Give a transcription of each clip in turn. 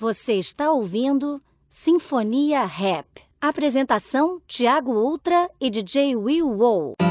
Você está ouvindo Sinfonia Rap. Apresentação: Tiago Ultra e DJ Will Wow.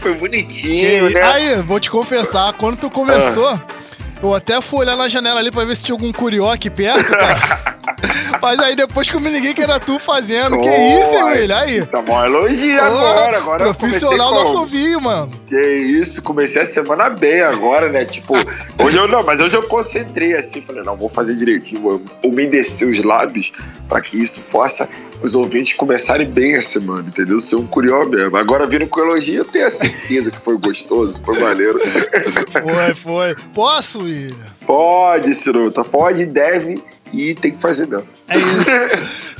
Foi bonitinho, E né? Aí, vou te confessar, quando tu começou, Ah. eu até fui olhar na janela ali pra ver se tinha algum curió aqui perto, cara. Mas aí depois que eu me liguei que era tu fazendo, que isso, hein, William? Aí. Tá bom elogio Ô, agora, agora Profissional nosso com- mano. Que isso, comecei a semana bem agora, né? Tipo, hoje eu não, mas hoje eu concentrei assim, falei, não, vou fazer direitinho, vou umedecer os lábios pra que isso possa os ouvintes começarem bem a semana, entendeu? Ser um curió mesmo. Agora vindo com elogio, eu tenho a certeza que foi gostoso, foi maneiro. Foi, foi. Posso, William? pode, Ciruta, pode, deve e tem que fazer mesmo. É isso.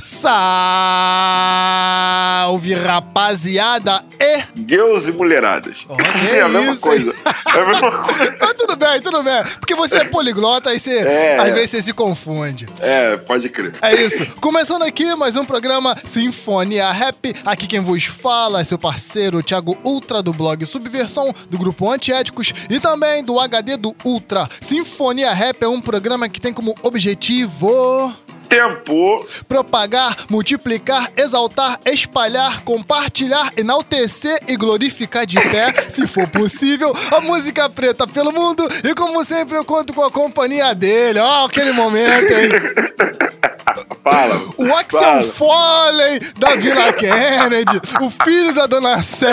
Salve, rapaziada! E. Deus e mulheradas. Ó, é a que mesma coisa. É a mesma coisa. Ah, tudo bem, tudo bem. Porque você é poliglota, aí você. É. Às vezes você se confunde. É, pode crer. É isso. Começando aqui mais um programa Sinfonia Rap. Aqui quem vos fala é seu parceiro Thiago Ultra do blog Subversão, do grupo Antiéticos e também do HD do Ultra. Sinfonia Rap é um programa que tem como objetivo Tempo. propagar, multiplicar, exaltar, espalhar, compartilhar, enaltecer e glorificar de pé, se for possível, a música preta pelo mundo. E como sempre, eu conto com a companhia dele. Ó, aquele momento, hein? Fala. O Axel Fala. Foley da Vila Kennedy, o filho da Dona Sé.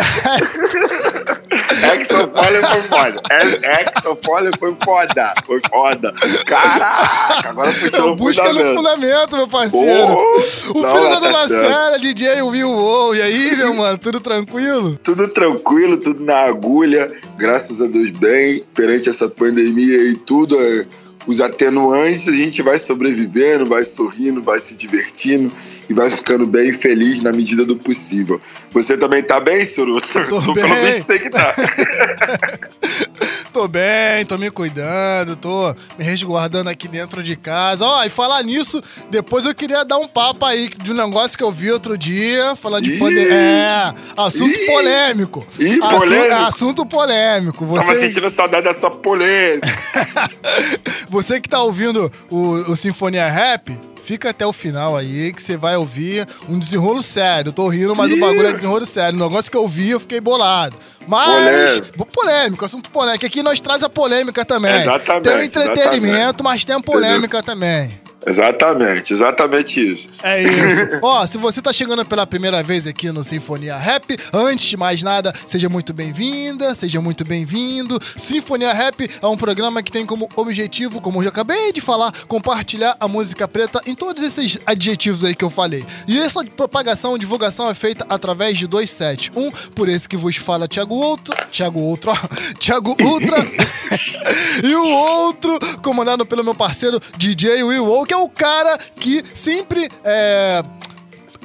Exo Foley foi foda. Exo Foley foi foda. Foi foda. Caraca, agora puxou o Busca no fundamento. meu parceiro. Oh, o não, filho da tá Dona. Sé, DJ Will Wow. E aí, meu mano, tudo tranquilo? Tudo tranquilo, tudo na agulha. Graças a Deus bem. Perante essa pandemia e tudo, é, os atenuantes, a gente vai sobrevivendo, vai sorrindo, vai se divertindo e vai ficando bem feliz na medida do possível. Você também tá bem, Suruto? Tô Tu bem. pelo visto sei que tá. Tô bem, tô me cuidando, tô me resguardando aqui dentro de casa. Ó, e falar nisso, depois eu queria dar um papo aí de um negócio que eu vi outro dia, falar de pandemia. É, assunto Ih! polêmico. Ih, Assu- polêmico? Assunto polêmico. Tava Você, sentindo saudade da sua polêmica. você que tá ouvindo o, o Sinfonia Rap, fica até o final aí, que você vai ouvir um desenrolo sério. Eu tô rindo, mas o Ih! bagulho é desenrolo sério. O negócio que eu vi, eu fiquei bolado. Mas, Polêmico. polêmico, assunto polêmico. Aqui nós traz a polêmica também. Exatamente, Tem o entretenimento, mas tem a polêmica também. Exatamente, exatamente isso. É isso. Ó, se você tá chegando pela primeira vez aqui no Sinfonia Rap, antes de mais nada, seja muito bem-vinda, seja muito bem-vindo. Sinfonia Rap é um programa que tem como objetivo, como eu já acabei de falar, compartilhar a música preta em todos esses adjetivos aí que eu falei. E essa propagação, divulgação é feita através de dois sets. Um, por esse que vos fala Thiago Outro, Thiago Outro, ó, Thiago Ultra, e o outro comandado pelo meu parceiro DJ Will que é o cara que sempre é.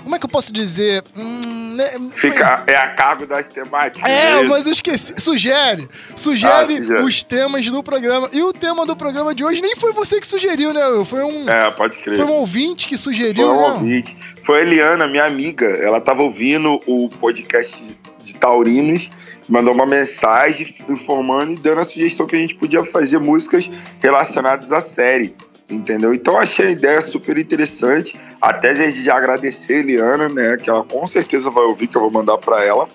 Como é que eu posso dizer? Hum, né, Fica, é a cargo das temáticas. É, mas eu esqueci. Sugere. Sugere, Ah, sugere. os temas do programa. E o tema do programa de hoje nem foi você que sugeriu, né? Foi um, É, pode crer. foi um ouvinte que Foi sugeriu, um né? ouvinte. Foi a Eliana, minha amiga. Ela tava ouvindo o podcast de Taurinos, mandou uma mensagem informando e dando a sugestão que a gente podia fazer músicas relacionadas à série. Entendeu? Então achei a ideia super interessante. Até desde já agradecer a Eliana, né? Que ela com certeza vai ouvir, que eu vou mandar para ela,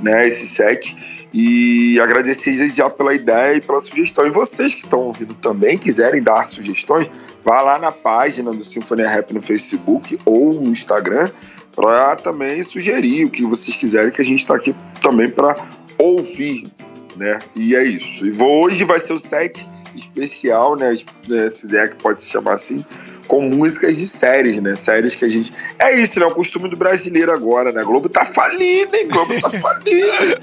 né? Esse set. E agradecer desde já pela ideia e pela sugestão. E vocês que estão ouvindo também, quiserem dar sugestões, vá lá na página do Sinfonia Rap no Facebook ou no Instagram para também sugerir o que vocês quiserem, que a gente está aqui também para ouvir, né? E é isso. E vou, hoje vai ser o set especial, né? Essa ideia que pode se chamar assim, com músicas de séries, né? Séries que a gente. É isso, né? O costume do brasileiro agora, né? Globo tá falindo, hein? Globo tá falindo.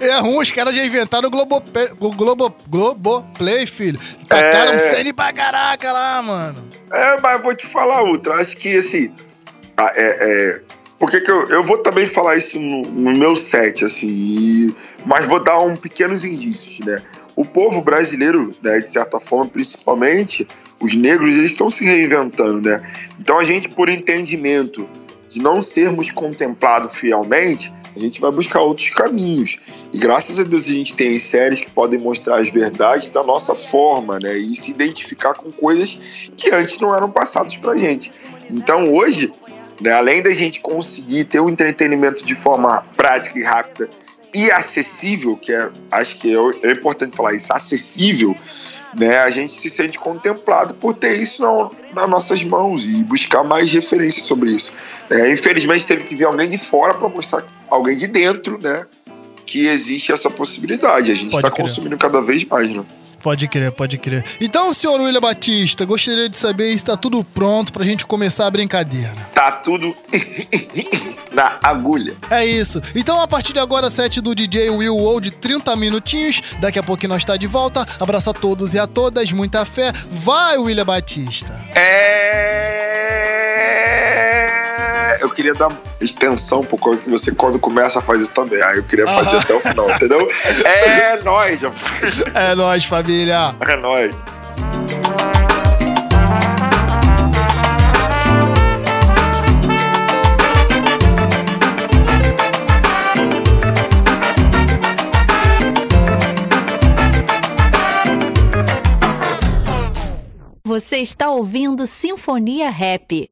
é. é ruim, os caras já inventaram o Globo, Globo, Globo Play, filho. Tacaram é... série pra caraca lá, mano. É, mas vou te falar outra. Acho que, assim. É, é, porque que eu, eu vou também falar isso no, no meu set, assim, e, mas vou dar um pequenos indícios, né? O povo brasileiro, né, de certa forma, principalmente os negros, eles estão se reinventando, né? Então a gente, por entendimento de não sermos contemplados fielmente, a gente vai buscar outros caminhos. E graças a Deus a gente tem séries que podem mostrar as verdades da nossa forma, né? E se identificar com coisas que antes não eram passadas pra gente. Então hoje né? Além da gente conseguir ter um entretenimento de forma prática e rápida e acessível, que é, acho que é, é importante falar isso, acessível, né? A gente se sente contemplado por ter isso na, nas nossas mãos e buscar mais referências sobre isso. É, infelizmente teve que vir alguém de fora para mostrar alguém de dentro, né? Que existe essa possibilidade. A gente está consumindo cada vez mais, né? Pode crer, pode crer. Então, senhor William Batista, gostaria de saber se está tudo pronto pra gente começar a brincadeira. Tá tudo na agulha. É isso. Então, a partir de agora, set do DJ Will Ou de 30 minutinhos. Daqui a pouquinho nós está de volta. Abraço a todos e a todas, muita fé. Vai, William Batista. É eu queria dar extensão pro que você quando começa faz isso também. Aí eu queria fazer até o final, entendeu? É nóis. É nóis, família. É nóis. Você está ouvindo Sinfonia Rap.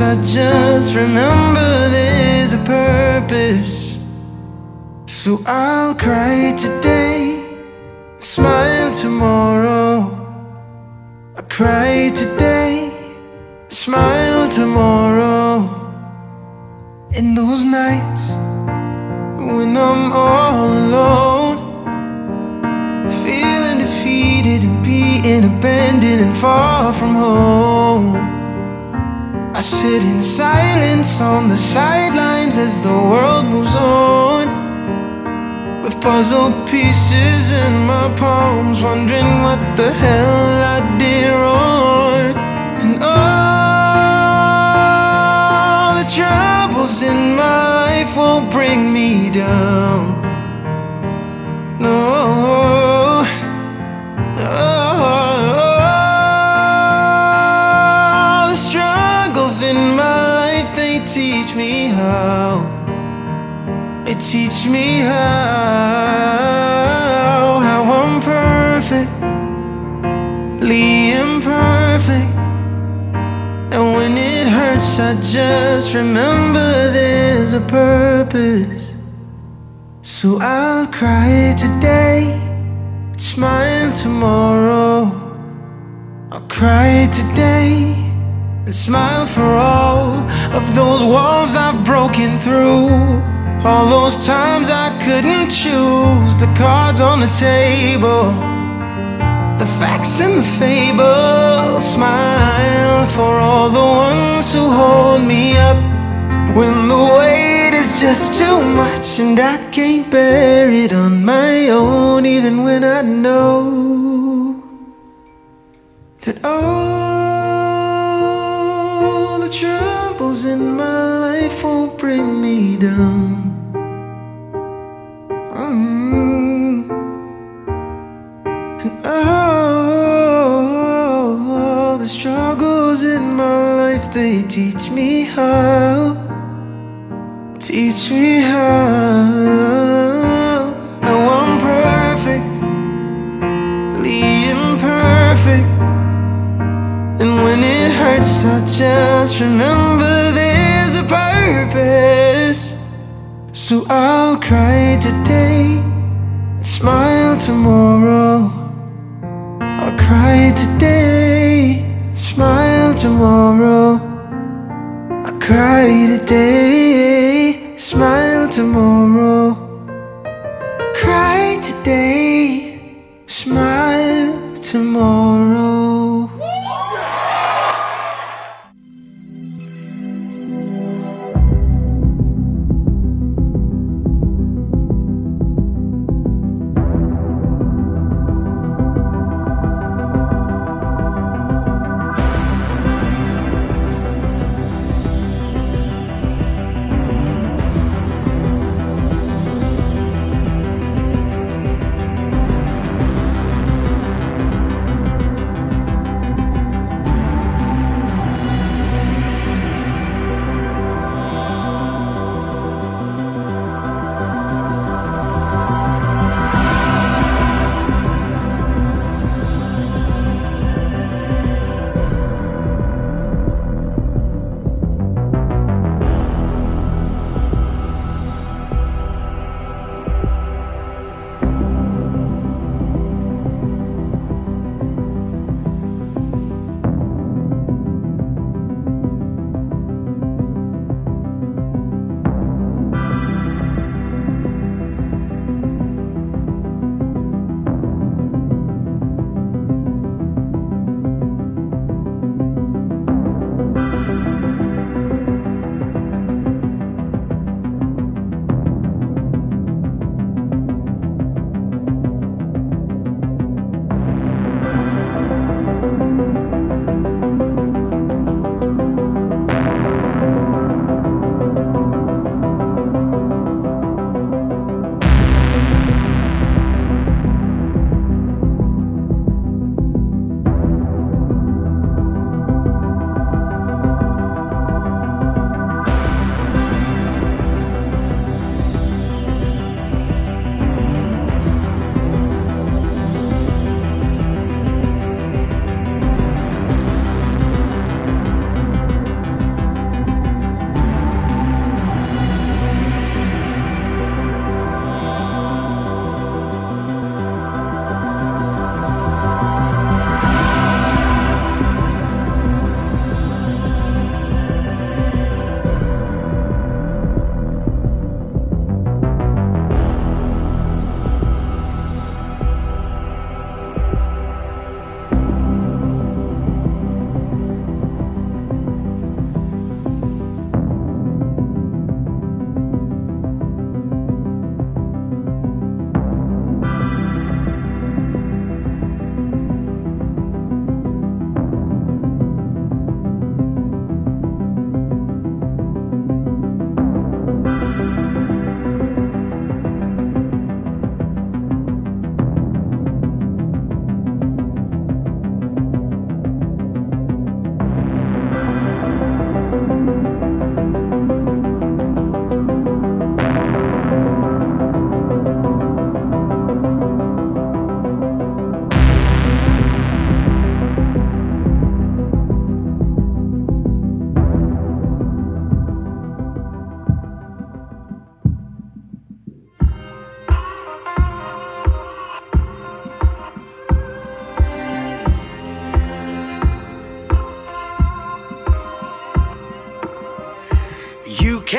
I just remember there's a purpose. So I'll cry today, smile tomorrow. I cry today, smile tomorrow. In those nights when I'm all alone. Feeling defeated and being abandoned and far from home. I sit in silence on the sidelines as the world moves on. With puzzle pieces in my palms, wondering what the hell I did wrong. And all the troubles in my life won't bring me down. No. How. They teach me how. How I'm perfectly imperfect. And when it hurts, I just remember there's a purpose. So I'll cry today, smile tomorrow. I'll cry today and smile for all of those walls I've broken through. All those times I couldn't choose the cards on the table, the facts and the fable. Smile for all the ones who hold me up when the weight is just too much and I can't bear it on my own, even when I know that all struggles in my life won't bring me down. Mm. Oh, the struggles in my life, they teach me how. Teach me how. Now I'm perfectly imperfect. And when it hurts, I just remember purpose. So I'll cry today and smile tomorrow. I'll cry today and smile tomorrow. I'll cry today, smile tomorrow.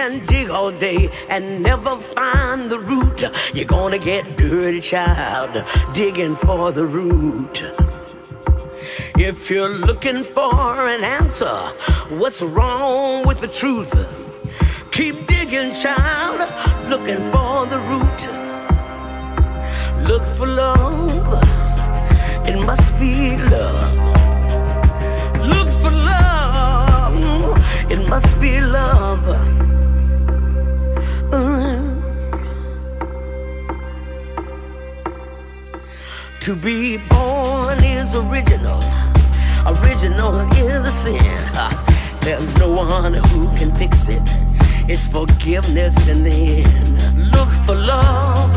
Can dig all day and never find the root. You're gonna get dirty, child, digging for the root. If you're looking for an answer, what's wrong with the truth? Keep digging, child, looking for the root. Look for love, it must be love. Look for love, it must be love. To be born is original. Original is a sin. There's no one who can fix it. It's forgiveness in the end. Look for love.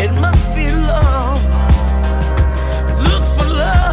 It must be love. Look for love.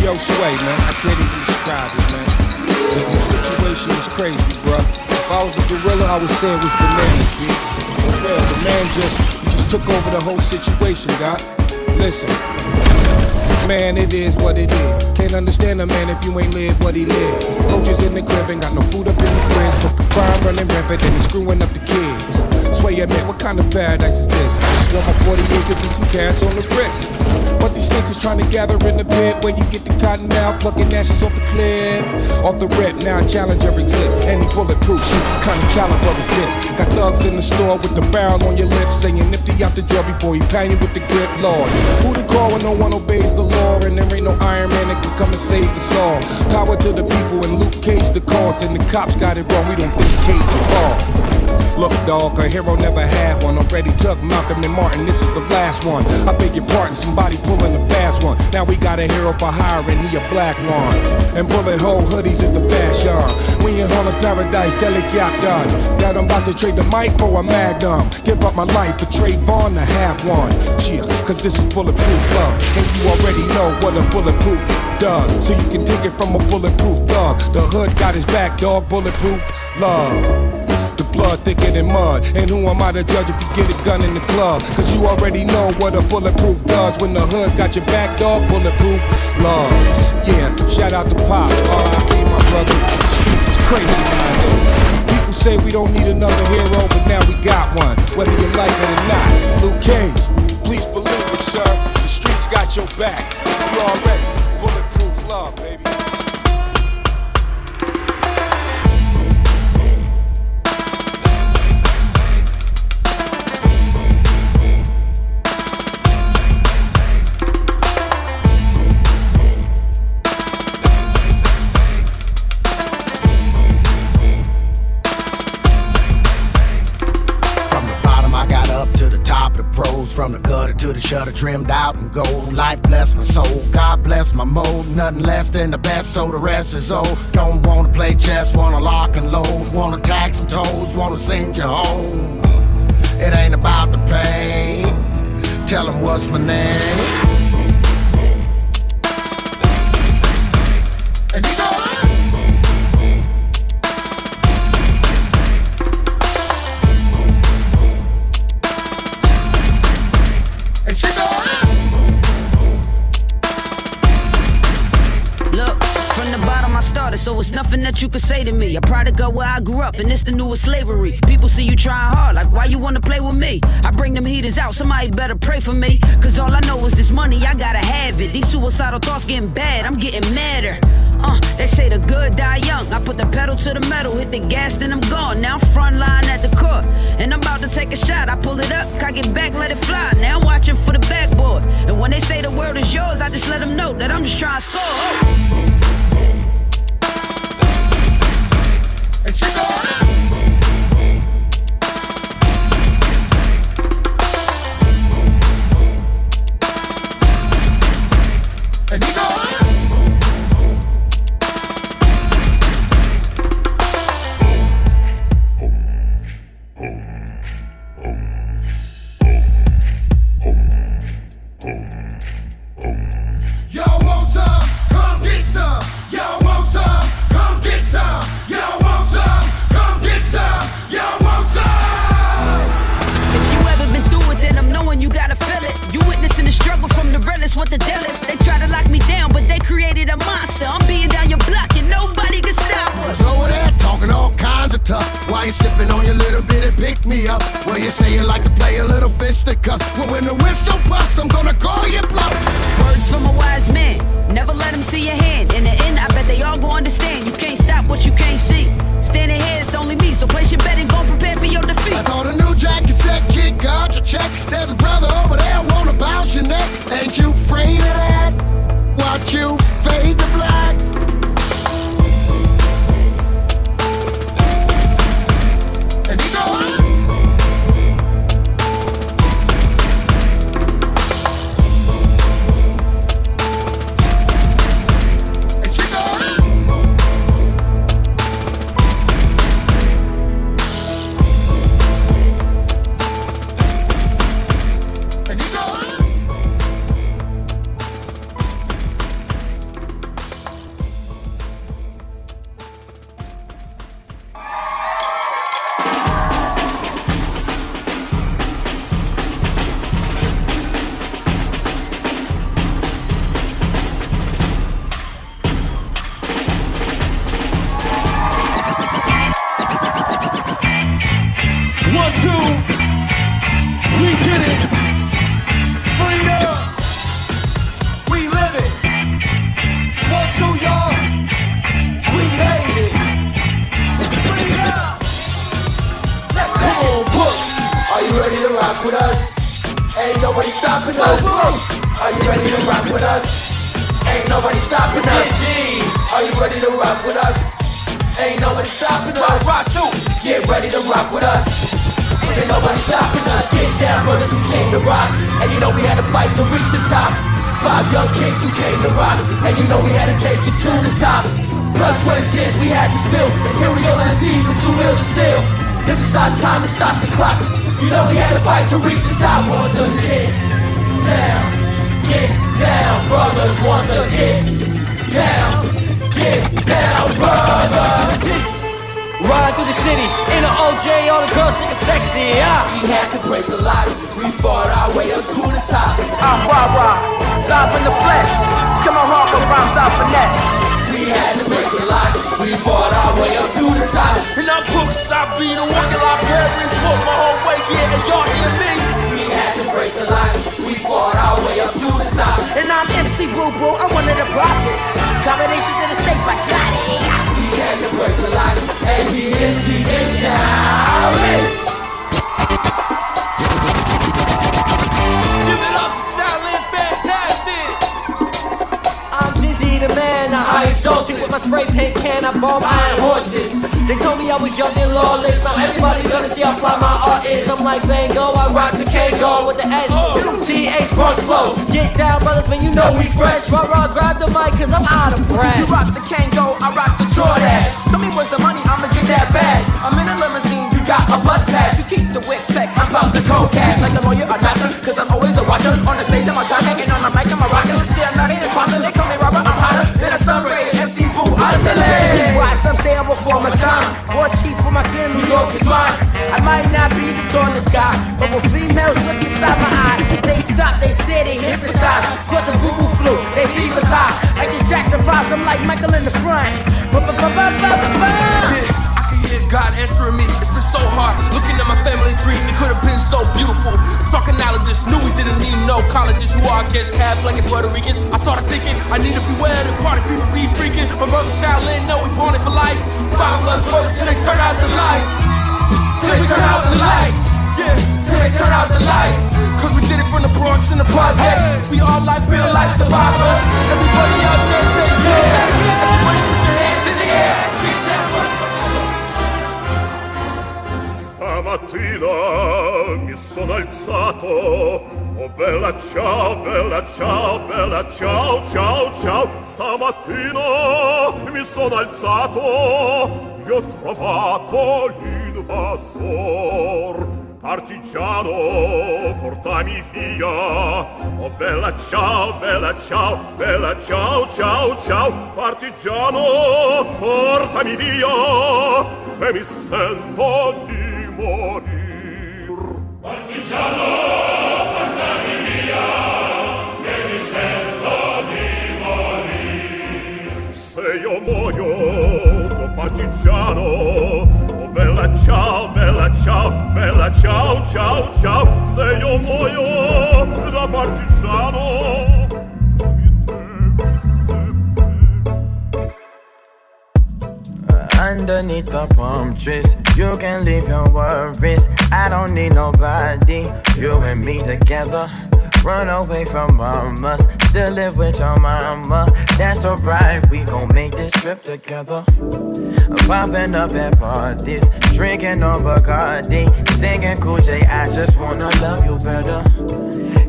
Yo, Sway, man, I can't even describe it, man. The, the situation is crazy, bro. If I was a gorilla, I would say it was bananas, B. For real, the man just, he just took over the whole situation, God. Listen, man, it is what it is. Can't understand a man if you ain't lived what he lived. Coaches in the crib, ain't got no food up in the fridge. Plus the crime running rampant and he's screwing up the kids. Sway, admit, what kind of paradise is this? Just want my 40 acres and some cash on the wrist. But these snakes is trying to gather in the pit where you get the cotton now, plucking ashes off the clip. Off the rip, now challenger exists. Any bulletproof shit, kind of caliber is this? Got thugs in the store with the barrel on your lips, saying nifty out the drawer before he pound you with the grip, Lord. Who to call when no one obeys the law? And there ain't no Iron Man that can come and save us all. Power to the people and Luke Cage the cause, and the cops got it wrong. We don't think Cage involved. Look, dog, a hero never had one. Already took Malcolm and Martin, this is the last one. I beg your pardon, somebody pulling a fast one. Now we got a hero for hire and he a black one. And bullet hole hoodies is the fashion. We in Harlem Paradise, Delic Yacht done. That I'm about to trade the mic for a magnum. Give up my life for Trayvon to have one. Chill, cause this is bulletproof love. And you already know what a bulletproof does. So you can take it from a bulletproof thug. The hood got his back, dog, bulletproof love. The blood thicker than mud. And who am I to judge if you get a gun in the club? Cause you already know what a bulletproof does when the hood got your back, dog. Bulletproof love. Yeah, shout out to Pop. R.I.P. my brother. The streets is crazy nowadays. People say we don't need another hero, but now we got one. Whether you like it or not. Luke Cage, please believe it, sir. The streets got your back. You already the shutter trimmed out and gold. Life bless my soul, God bless my mode. Nothing less than the best, so the rest is old. Don't wanna play chess, wanna lock and load. Wanna tag some toes, wanna send you home. It ain't about the pain. Tell 'em what's my name. that you could say to me. A product of where I grew up, and it's the newest slavery. People see you trying hard, like why you wanna play with me? I bring them heaters out, somebody better pray for me. Cause all I know is this money, I gotta have it. These suicidal thoughts getting bad, I'm getting madder. Uh, they say the good die young. I put the pedal to the metal, hit the gas, then I'm gone. Now I'm front line at the court, and I'm about to take a shot. I pull it up, cock it back, let it fly. Now I'm watching for the backboard. And when they say the world is yours, I just let them know that I'm just trying to score. Oh. spray paint can, I bought my horses. They told me I was young and lawless. Now everybody gonna see how fly my art is. I'm like Van Gogh, I rock the Kango with the S. TH Bronx flow. Get down, brothers, man, you know we fresh. Rah rah, grab the mic, cause I'm out of breath. You rock the Kango, I rock the Jordash. Show me what's the money, I'ma get that fast. I'm in a limousine, you got a bus pass. You keep the whip tech, I'm about to go cast. Like a lawyer, a doctor, cause I'm always a watcher. On the stage, I'm a shocker, and on the mic, I'm a rocker. See, I'm not an imposter, they call me robber. I'm than a sun ray. MC Boo, of the some say I'm before my time. War chief for my kin, New York is mine. I might not be the tallest guy, but when females look inside my eye, they stop, they stare, they hypnotize. Caught the boo boo flu, they fever's high. Like the Jackson 5s, I'm like Michael in the front. Ba-ba-ba-ba-ba-ba. Yeah, I can God answering me. It's been so hard looking at my family tree. It could have been so beautiful. Talking knowledges, knew we didn't need no colleges. Who are guests, half blanket Puerto Ricans. I started thinking I need to beware the party people be freaking. My brother Shaolin know we born it for life. Five of us brothers till they turn out the lights. Till they turn out the lights. Yeah, till they turn out the lights. Cause we did it from the Bronx and the projects. We all like real life survivors. Everybody out there say yeah. Everybody put your hands in the air. mattina mi sono alzato. Oh bella ciao, bella ciao, bella ciao, ciao, ciao. Stamattina mi sono alzato. Vi ho trovato l'invasor Partigiano, portami via. Oh bella ciao, bella ciao, bella ciao, ciao, ciao. Partigiano, portami via Che mi sento di morir. Partigiano, portami via, che mi sento di morir. Se io muoio, oh partigiano, oh bella ciao, bella ciao, bella ciao, ciao, ciao, se io muoio da partigiano, Underneath the palm trees, you can leave your worries. I don't need nobody, you and me together. Run away from mamas, still live with your mama. That's alright, we gon' make this trip together. Popping up at parties, drinking on Bacardi, singing Cool J. I just wanna love you better.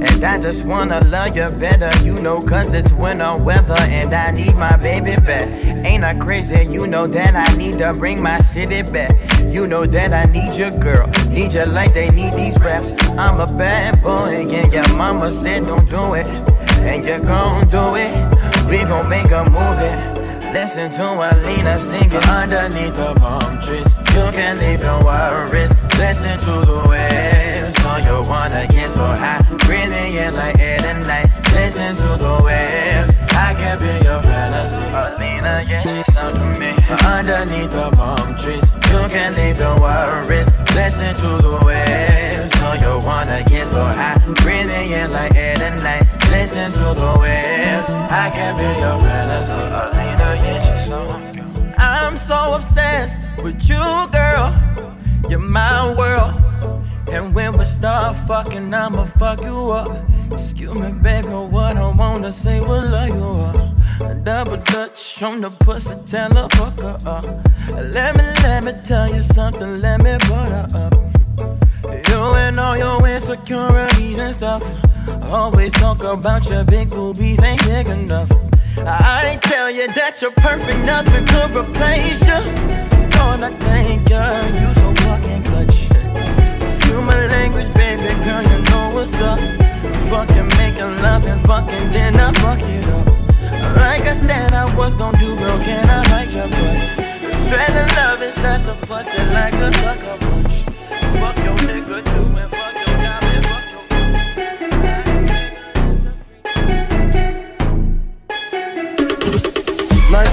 And I just wanna love you better, you know, cause it's winter weather and I need my baby back. Ain't I crazy? You know that I need to bring my city back. You know that I need your girl, need you like they need these raps. I'm a bad boy, and your mama said don't do it, and you gon' do it. We gon' make a movie. Listen to Alina singing underneath the palm trees. You can leave your worries. Listen to the waves. So you wanna get so high. Breathing in like air and night. Listen to the waves. I can be your fantasy. Alina, yeah, she's something to me. Underneath the palm trees. You can leave your worries. Listen to the Breathing in like air and night. Listen to the waves. I can be your fantasy. Alina, yeah, she's something. I'm so obsessed with you, girl. You're my world. And when we start fucking, I'ma fuck you up. Excuse me, baby, what I wanna say will love you up. A double touch on the pussy, tell her fuck her up. Let me, let me tell you something, let me put her up. And all your insecurities and stuff. Always talk about your big boobies ain't big enough. I tell you that you're perfect, nothing could replace you. Lord, I thank you, you so fucking clutch. Excuse my language, baby girl, you know what's up. Fucking making love and fucking then I fuck it up. Like I said, I was gonna do, girl, can I write your butt? Fell in love inside the pussy like a sucker punch. Fuck your to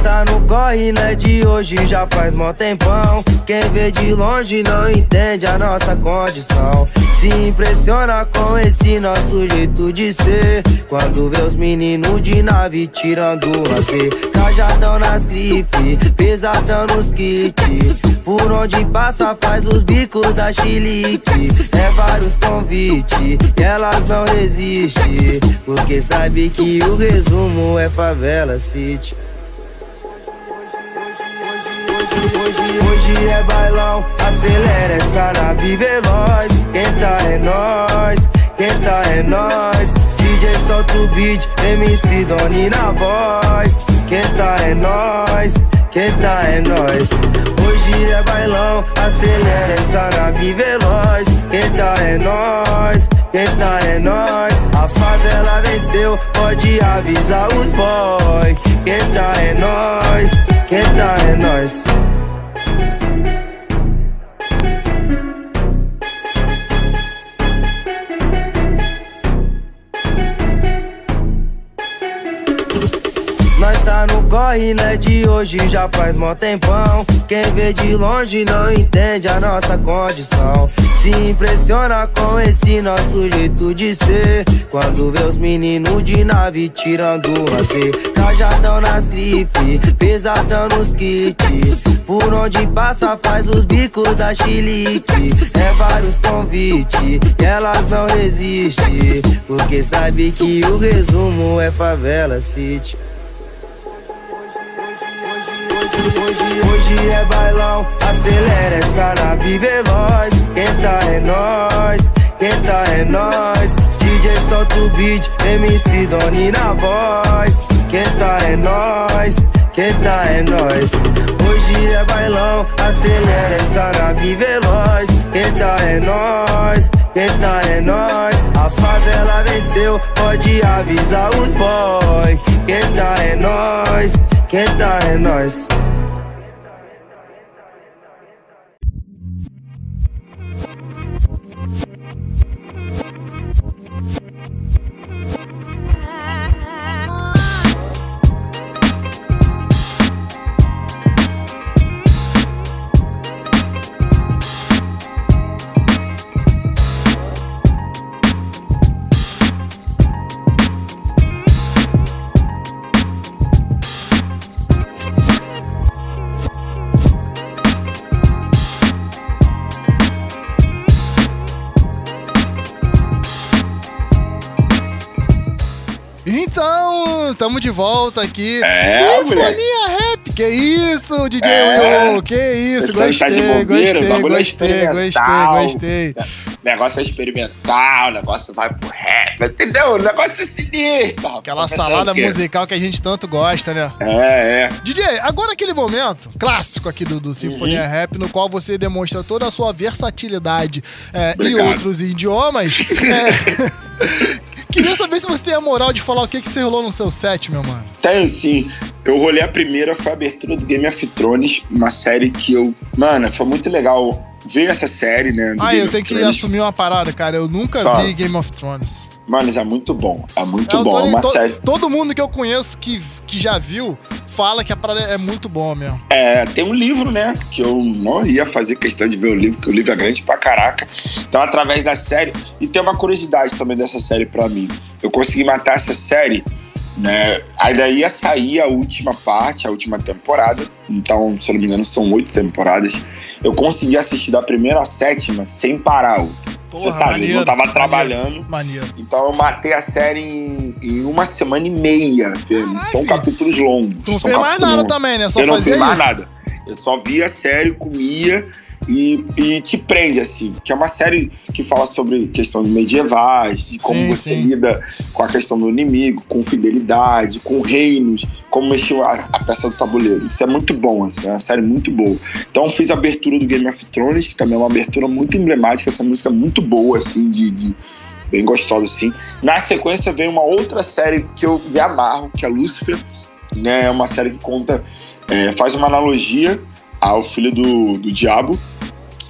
tá no corre, né? De hoje já faz mó tempão. Quem vê de longe não entende a nossa condição. Se impressiona com esse nosso jeito de ser. Quando vê os meninos de nave tirando lazer. Cajadão nas grifes, pesadão nos kits. Por onde passa faz os bicos da chilique. É vários convites, elas não resistem. Porque sabe que o resumo é favela city. Hoje, hoje é bailão, acelera essa nave veloz. Quem tá é nós, quem tá é nós. DJ solta o beat, MC Doni na voz. Quem tá é nós, quem tá é nós. Hoje é bailão, acelera essa nave veloz. Quem tá é nós, quem tá é nós. A favela venceu, pode avisar os boy. Quem tá é nós, quem tá é corre, né? De hoje já faz mó tempão. Quem vê de longe não entende a nossa condição. Se impressiona com esse nosso jeito de ser. Quando vê os meninos de nave tirando lazer. Cajadão nas grifes, pesadão nos kits. Por onde passa faz os bicos da chilique. É vários convites, elas não resistem. Porque sabe que o resumo é favela city. Hoje, hoje é bailão, acelera essa nave veloz. Quem tá é nós, quem tá é nós. DJ solta o beat, MC Doni na voz. Quem tá é nós, quem tá é nós. Hoje é bailão, acelera essa nave veloz. Quem tá é nós, quem tá é nós. A favela venceu, pode avisar os boy. Quem tá é nós, quem tá é nós. Tamo de volta aqui. É, Sinfonia Rap. Que isso, DJ É. Will. Que isso, Pessoal gostei, tá de bobeira, o gostei, é gostei, gostei, gostei. Negócio é experimental, o negócio vai pro rap, entendeu? O negócio é sinistro. rapaz. Aquela ser salada musical que a gente tanto gosta, né? É, é. DJ, agora aquele momento clássico aqui do, do Sinfonia Uhum. Rap, no qual você demonstra toda a sua versatilidade é, em Obrigado. outros idiomas. É, queria saber se você tem a moral de falar o que, que você rolou no seu set, meu mano. Tenho sim. Eu rolei a primeira, foi a abertura do Game of Thrones, uma série que eu. Mano, foi muito legal ver essa série, né? Ah, Game eu tenho que Thrones. assumir uma parada, cara. Eu nunca Só. vi Game of Thrones. Mano, é muito bom. É muito Eu bom. tô- É uma série. Todo mundo que eu conheço que, que já viu fala que a parada é muito boa mesmo. É, tem um livro, né? Que eu não ia fazer questão de ver o livro, porque o livro é grande pra caraca. Então, através da série. E tem uma curiosidade também dessa série pra mim. Eu consegui matar essa série, né? Aí daí ia sair a última parte, a última temporada. Então, se eu não me engano, são oito temporadas. Eu consegui assistir da primeira à sétima sem parar. Você Porra, sabe, eu maneiro, não tava maneiro, trabalhando. Maneiro. Então eu matei a série em, em uma semana e meia. filho. São capítulos longos. Tu não fez mais nada longos. também, né? Só eu não fiz mais isso. nada. Eu só via a série, comia e, e te prende, assim. Que é uma série que fala sobre questão de medievais, de como Sim, você sim. lida com a questão do inimigo, com fidelidade, com reinos, como mexeu a, a peça do tabuleiro. Isso é muito bom, assim, é uma série muito boa. Então fiz a abertura do Game of Thrones, que também é uma abertura muito emblemática, essa música é muito boa, assim, de- de bem gostosa assim. Na sequência vem uma outra série que eu me amarro, que é Lucifer, né? É uma série que conta, é, faz uma analogia ao filho do, do diabo,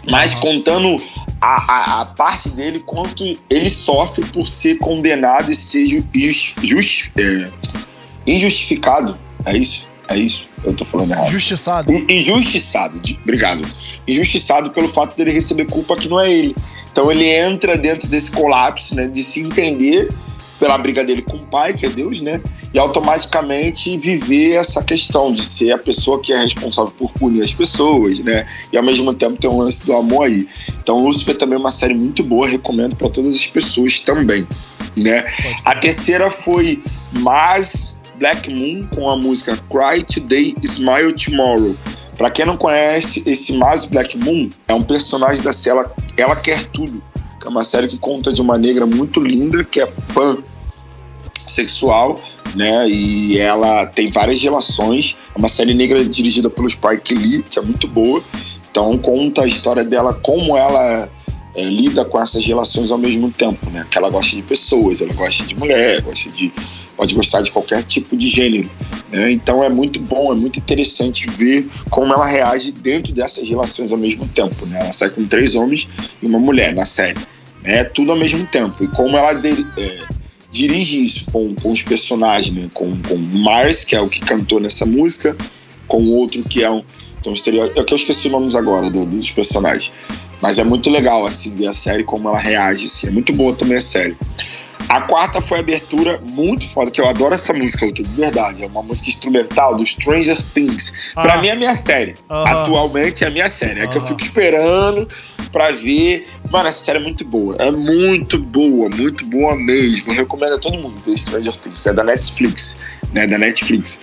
mas contando a, a, a parte dele quanto ele sofre por ser condenado e ser ju, jus- jus- é, injustificado. É isso? É isso? Eu tô falando errado. Injustiçado. In- Injustiçado, de- obrigado. Injustiçado pelo fato dele receber culpa que não é ele. Então ele entra dentro desse colapso, né, de se entender pela briga dele com o pai, que é Deus, né, e automaticamente viver essa questão de ser a pessoa que é responsável por punir as pessoas, né, e ao mesmo tempo tem um lance do amor aí. Então Lúcifer também é uma série muito boa, recomendo para todas as pessoas também, né. A terceira foi Mais Black Moon com a música Cry Today, Smile Tomorrow. Pra quem não conhece, esse Mars Black Moon é um personagem da série Ela, Ela Quer Tudo, que é uma série que conta de uma negra muito linda, que é pan sexual, né? E ela tem várias relações. É uma série negra dirigida pelo Spike Lee, que é muito boa. Então conta a história dela, como ela é, lida com essas relações ao mesmo tempo, né? Que ela gosta de pessoas, ela gosta de mulher, gosta de pode gostar de qualquer tipo de gênero, né? Então é muito bom, é muito interessante ver como ela reage dentro dessas relações ao mesmo tempo, né? Ela sai com três homens e uma mulher na série, né? Tudo ao mesmo tempo e como ela de- é, dirige isso com, com os personagens, né? Com, com o Mars, que é o que cantou nessa música, com o outro que é um, então, estereótipo. É que eu esqueci os nomes agora do- dos personagens. Mas é muito legal, assim, ver a série, como ela reage, assim. É muito boa também a série. A quarta foi a abertura muito foda, que eu adoro essa música, de verdade. É uma música instrumental do Stranger Things. Pra Ah. mim é a minha série. Atualmente é a minha série. É que eu fico esperando pra ver. Mano, essa série é muito boa. É muito boa, muito boa mesmo. Eu recomendo a todo mundo ver Stranger Things. É da Netflix, né? Da Netflix.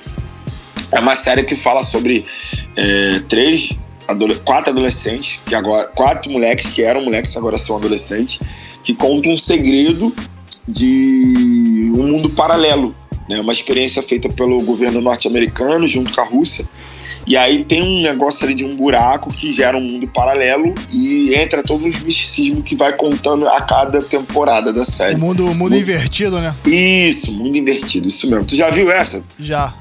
É uma série que fala sobre é, três, adole- quatro adolescentes, que agora, quatro moleques que eram moleques, agora são adolescentes, que contam um segredo de um mundo paralelo. Né? Uma experiência feita pelo governo norte-americano junto com a Rússia. E aí tem um negócio ali de um buraco que gera um mundo paralelo e entra todos os misticismos que vai contando a cada temporada da série. O mundo, o mundo invertido, né? Isso, mundo invertido, isso mesmo. Tu já viu essa? Já.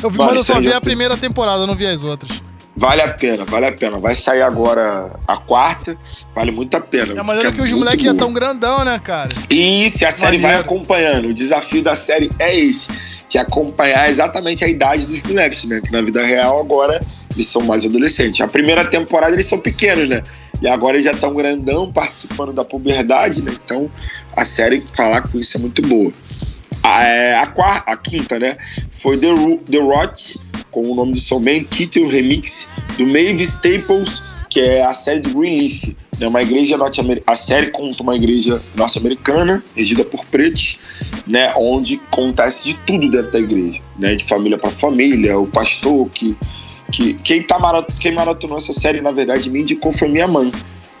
Eu vi, Vale, mas eu só vi a primeira temporada, eu não vi as outras. Vale a pena, vale a pena. Vai sair agora a quarta, vale muito a pena. É a maneira que os muito moleques já estão grandão, né, cara? Isso, e a série vai Maneiro. acompanhando. O desafio da série é esse: de acompanhar exatamente a idade dos moleques, né? Que na vida real agora eles são mais adolescentes. A primeira temporada eles são pequenos, né? E agora eles já estão grandão, participando da puberdade, né? Então a série falar com isso é muito boa. A, é, a, quarta, a quinta, né? Foi The, Ru- The Rot, com o nome de somente título remix do Maeve Staples, que é a série do Greenleaf. Né? Uma igreja norte-americana. A série conta uma igreja norte-americana, regida por pretos, né? Onde acontece de tudo dentro da igreja, né? De família para família, o pastor que. que quem, tá quem maratonou essa série, na verdade, me indicou foi minha mãe.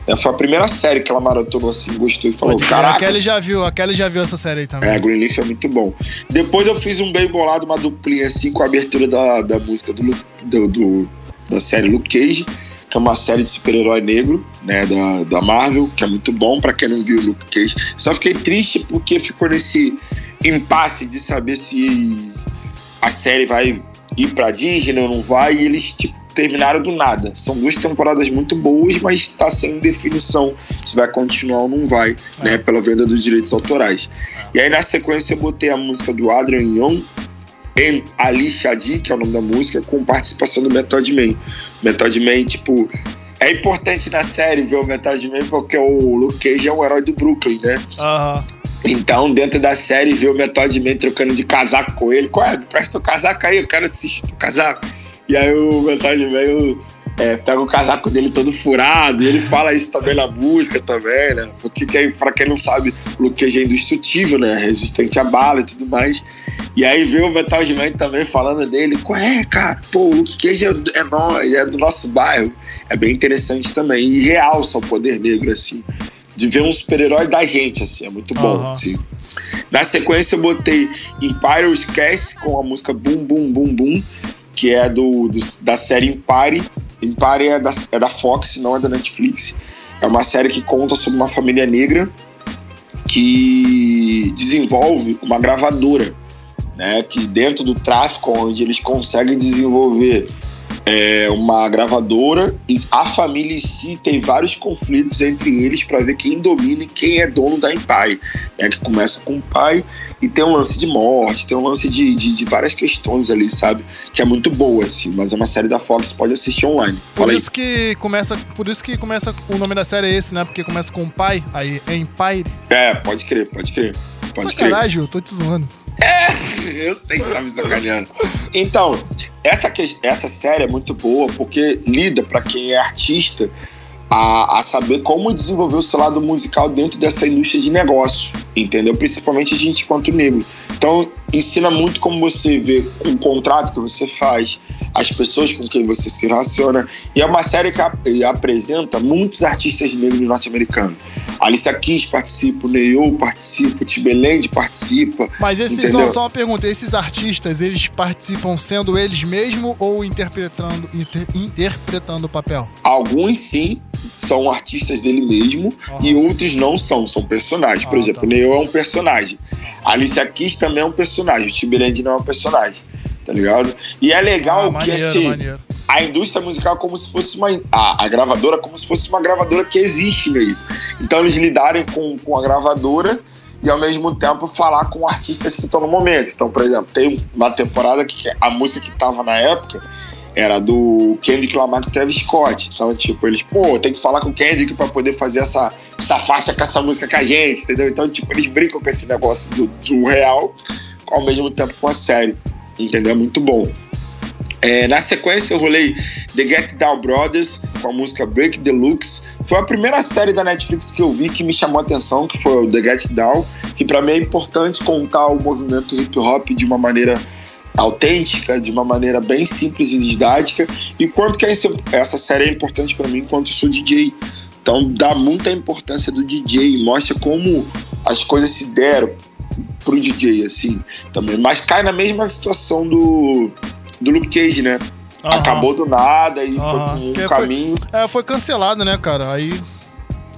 Né? Foi a primeira série que ela maratonou assim, gostou e falou: Caraca, A Kelly já viu, a Kelly já viu essa série aí também. é, Greenleaf é muito bom. Depois eu fiz um bem bolado, uma duplinha assim, com a abertura da, da música do, do, do- da série Luke Cage, que é uma série de super-herói negro, né, da, da Marvel, que é muito bom pra quem não viu o Luke Cage. Só fiquei triste porque ficou nesse impasse de saber se a série vai ir pra Disney ou não vai, e eles, tipo, terminaram do nada. São duas temporadas muito boas, mas tá sem definição se vai continuar ou não vai, né, pela venda dos direitos autorais. E aí, na sequência, eu botei a música do Adrian Young, em Ali Shadi, que é o nome da música, com participação do Method Man. Method Man, tipo, é importante na série ver o Method Man porque o Luke Cage é um herói do Brooklyn, né? Aham. Então, dentro da série, ver o Method Man trocando de casaco com ele. Qual é? Presta o casaco aí, eu quero assistir o casaco. E aí o Man eu, é, pega o casaco dele todo furado, e ele fala isso também na música também, né? Porque quem, pra quem não sabe, o Cage é indestrutível, né? Resistente à bala e tudo mais. E aí vê o Method Man também falando dele. Qual é, cara? Pô, o Cage é, é, nós, é do nosso bairro. É bem interessante também. E realça o poder negro, assim. De ver um super-herói da gente, assim. É muito bom, Aham. assim. Na sequência, eu botei Empire Cast com a música Boom Boom Boom Boom, que é do, do- da série Empire. Empire é da, é da Fox, não é da Netflix. É uma série que conta sobre uma família negra que desenvolve uma gravadora, né? Que dentro do tráfico, onde eles conseguem desenvolver é, uma gravadora e a família em si tem vários conflitos entre eles para ver quem domina e quem é dono da Empire. Né? Que começa com o pai e tem um lance de morte, tem um lance de, de, de várias questões ali, sabe? Que é muito boa, assim, mas é uma série da Fox, pode assistir online. Por Fala aí. isso que começa, por isso que começa o nome da série é esse, né? Porque começa com pai, aí é Empire. É, pode crer, pode crer. Pode crer. Sacanagem, eu tô te zoando. Eu sei que tá me sacaneando. Então, essa, essa série é muito boa porque lida pra quem é artista a, a saber como desenvolver o seu lado musical dentro dessa indústria de negócio, entendeu? Principalmente a gente quanto negro. Então, ensina muito como você vê um contrato que você faz, as pessoas com quem você se relaciona. E é uma série que ap- apresenta muitos artistas negros norte-americanos. Alicia Keys participa, o Neil participa, o Timbaland participa. Mas esses, só, só uma pergunta, esses artistas, eles participam sendo eles mesmos ou interpretando, inter- interpretando o papel? Alguns sim são artistas dele mesmo e outros não são, são personagens. Ah, Por exemplo, tá. o Neo é um personagem. A Alicia Keys também é um personagem. O Timbaland não é um personagem. Tá ligado? E é legal Ah, que maneiro, assim, maneiro. a indústria musical é como se fosse uma. A, a gravadora é como se fosse uma gravadora que existe mesmo. Então eles lidarem com, com a gravadora e ao mesmo tempo falar com artistas que estão no momento. Então, por exemplo, tem uma temporada que a música que tava na época era do Kendrick Lamar o Travis Scott. Então, tipo, eles, pô, tem que falar com o Kendrick pra poder fazer essa, essa faixa com essa música com a gente, entendeu? Então, tipo, eles brincam com esse negócio do, do real ao mesmo tempo com a série. Entendeu? É Muito bom. É, na sequência, eu rolei The Get Down Brothers com a música Break Deluxe. Foi a primeira série da Netflix que eu vi que me chamou a atenção, que foi o The Get Down, que pra mim é importante contar o movimento hip hop de uma maneira autêntica, de uma maneira bem simples e didática, e quanto que esse- essa série é importante pra mim enquanto sou DJ. Então dá muita importância do DJ, mostra como as coisas se deram pro DJ, assim, também. Mas cai na mesma situação do, do Luke Cage, né? Aham. Acabou do nada e foi Aham. por um Que foi- caminho. É, foi cancelado, né, cara? Aí.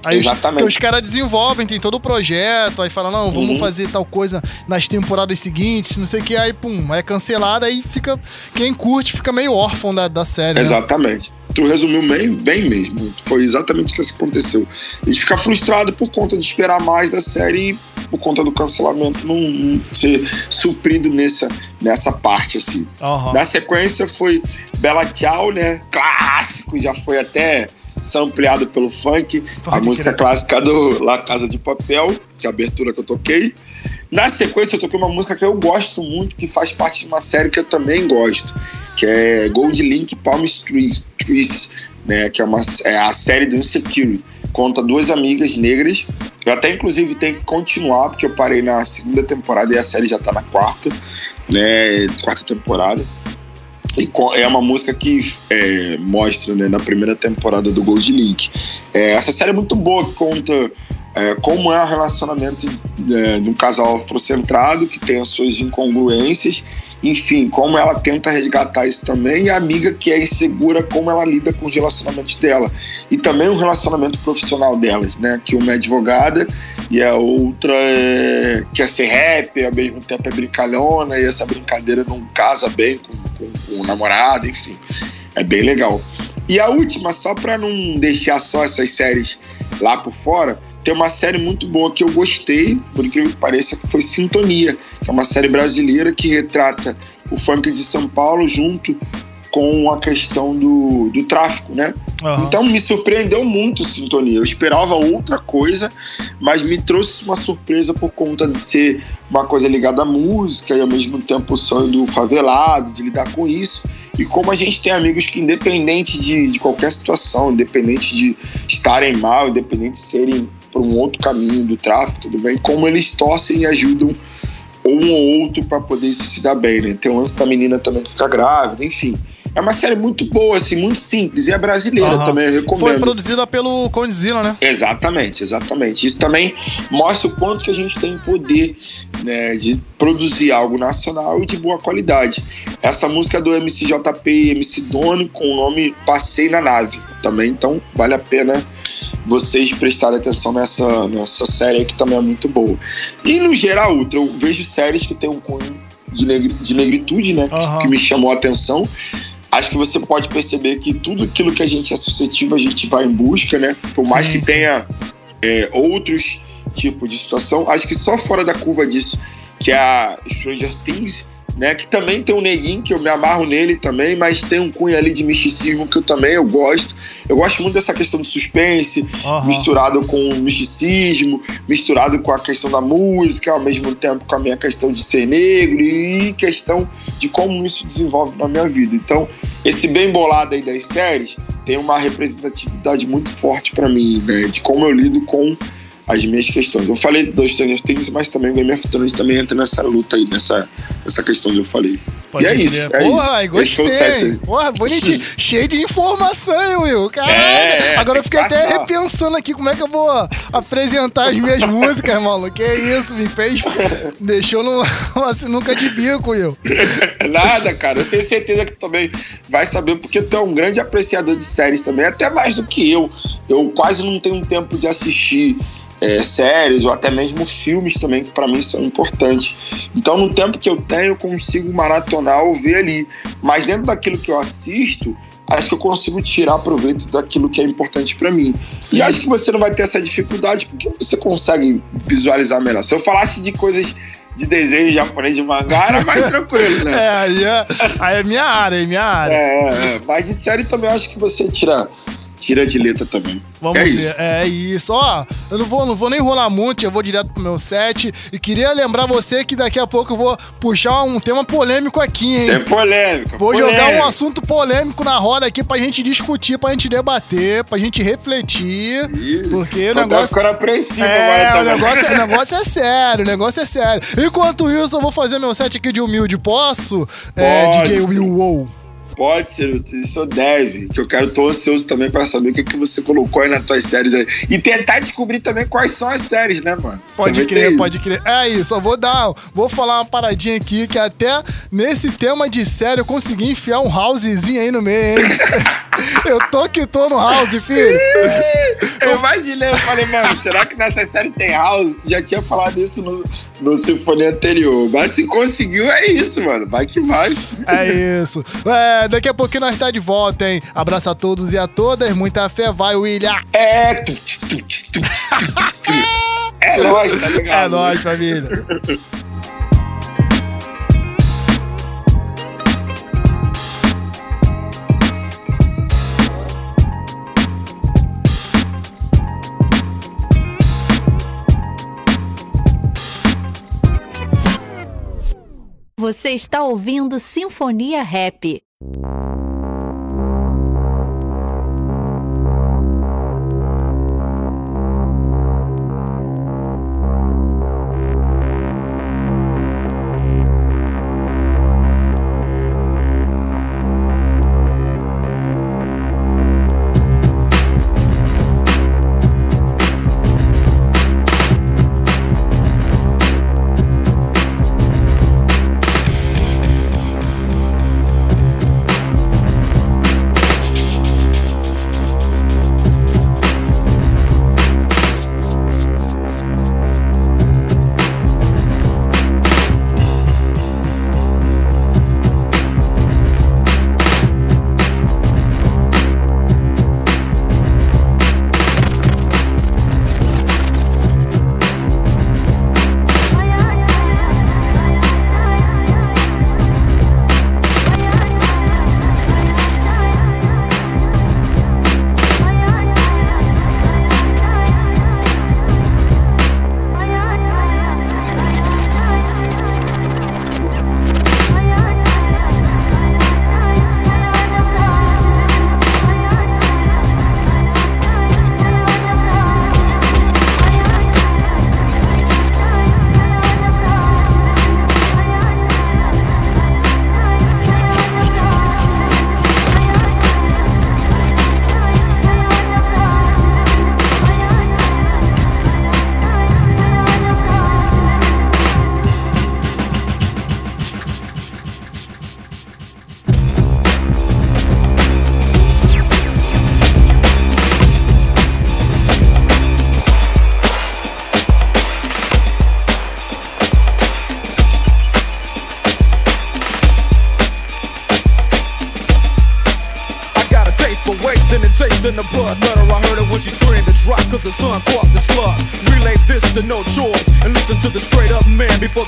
Aí os- Exatamente. porque os caras desenvolvem, tem todo o projeto, aí fala, não, vamos Uhum. fazer tal coisa nas temporadas seguintes, não sei o que, aí pum, é cancelado, aí fica. Quem curte fica meio órfão da, da série. né? Exatamente. Tu resumiu bem, bem mesmo. Foi exatamente o que aconteceu. A gente fica frustrado por conta de esperar mais da série e por conta do cancelamento não, não ser suprido nessa, nessa parte, assim. Aham. Na sequência foi Bela Tchau, né? Clássico, já foi até sampleado pelo funk. a música clássica do La Casa de Papel, que é a abertura que eu toquei. Na sequência, eu toquei uma música que eu gosto muito, que faz parte de uma série que eu também gosto, que é Gold Link Palm Trees, Trees né? Que é, uma, é a série do Insecurity. Conta duas amigas negras. Eu até, inclusive, tenho que continuar, porque eu parei na segunda temporada e a série já tá na quarta, né? Quarta temporada. É uma música que é, mostra, né, na primeira temporada do Gold Link. É, essa série é muito boa, que conta é, como é o relacionamento é, de um casal afrocentrado que tem as suas incongruências, enfim, como ela tenta resgatar isso também, e a amiga que é insegura, como ela lida com os relacionamentos dela. E também o relacionamento profissional delas, né? Que uma é advogada e a outra é, quer ser rap, ao mesmo tempo é brincalhona, e essa brincadeira não casa bem com, com, com o namorado, enfim. É bem legal. E a última, só pra não deixar só essas séries lá por fora, tem uma série muito boa que eu gostei, por incrível que pareça, que foi Sintonia, que é uma série brasileira que retrata o funk de São Paulo junto com a questão do, do tráfico, né? Então me surpreendeu muito Sintonia. Eu esperava outra coisa, mas me trouxe uma surpresa por conta de ser uma coisa ligada à música e ao mesmo tempo o sonho do favelado, de lidar com isso. E como a gente tem amigos que, independente de, de qualquer situação, independente de estarem mal, independente de serem por um outro caminho do tráfico, tudo bem, como eles torcem e ajudam um ou outro para poder se dar bem, né? Tem o lance da menina também que fica grávida, enfim. É uma série muito boa, assim, muito simples. E é brasileira Aham. também, eu recomendo. Foi produzida pelo Condzilla, né? Exatamente, exatamente. Isso também mostra o quanto que a gente tem poder né, de produzir algo nacional e de boa qualidade. Essa música é do MCJP e MC Dono com o nome Passei na Nave também, então vale a pena vocês prestarem atenção nessa, nessa série aí que também é muito boa. E no geral, Ultra, eu vejo séries que tem um cunho de, negri- de negritude, né? Aham. Que me chamou a atenção. Acho que você pode perceber que tudo aquilo que a gente é suscetível, a gente vai em busca, né? Por mais Sim, que sim. tenha é, outros tipos de situação. Acho que só fora da curva disso, que a Stranger Things, né? Que também tem um neguinho, que eu me amarro nele também, mas tem um cunho ali de misticismo que eu também eu gosto. Eu gosto muito dessa questão do suspense, Aham. misturado com o misticismo, misturado com a questão da música, ao mesmo tempo com a minha questão de ser negro e questão de como isso desenvolve na minha vida. Então, esse bem bolado aí das séries tem uma representatividade muito forte pra mim, né? De como eu lido com as minhas questões. Eu falei do Stranger Things, mas também o Game of Thrones também entra nessa luta aí, nessa, nessa questão que eu falei. Pode e é isso, é Porra, isso. Gostei. set aí. Porra, bonitinho. Cheio de informação, hein, Will? Caralho. É, Agora eu fiquei até repensando aqui como é que eu vou apresentar as minhas músicas, maluco. Que isso, me fez. Deixou numa sinuca de bico, Will. Nada, cara. Eu tenho certeza que tu também vai saber, porque tu é um grande apreciador de séries também, até mais do que eu. Eu quase não tenho tempo de assistir é, séries ou até mesmo filmes também, que pra mim são importantes. Então, no tempo que eu tenho, eu consigo maratonar ou ver ali. Mas dentro daquilo que eu assisto, acho que eu consigo tirar proveito daquilo que é importante pra mim. E acho que você não vai ter essa dificuldade porque você consegue visualizar melhor. Se eu falasse de coisas de desenho japonês de mangá, era mais tranquilo, né? É, aí é, aí é minha área, é minha área. É, é, mas de série também acho que você tira, tira de letra também. Vamos é ver. isso. É isso. Ó, eu não vou, não vou nem enrolar muito, eu vou direto pro meu set. E queria lembrar você que daqui a pouco eu vou puxar um tema polêmico aqui, hein? É polêmica. Vou polêmica. jogar um assunto polêmico na roda aqui pra gente discutir, pra gente debater, pra gente refletir. Porque o Tô até negócio. ficando apreensivo É, agora o negócio, o negócio é sério, o negócio é sério. Enquanto isso, eu vou fazer meu set aqui de humilde. Posso? É, Pode, DJ sim. Will Wow. Pode ser, isso deve. Que eu quero, tô ansioso também pra saber o que, que você colocou aí nas tuas séries aí. E tentar descobrir também quais são as séries, né, mano? Pode Também crer, isso. pode crer. É isso, eu vou dar. Vou falar uma paradinha aqui que até nesse tema de série eu consegui enfiar um housezinho aí no meio, hein? eu tô que tô no house, filho. Eu imaginei, eu falei, mano, será que nessa série tem house? Tu já tinha falado isso no, no Sinfonia anterior. Mas se conseguiu, é isso, mano. Vai que vai. É isso. É, daqui a pouquinho nós tá de volta, hein? Abraço a todos e a todas. Muita fé, vai, William. É. É nóis, tá ligado? É nóis, família. Você está ouvindo Sinfonia Rap.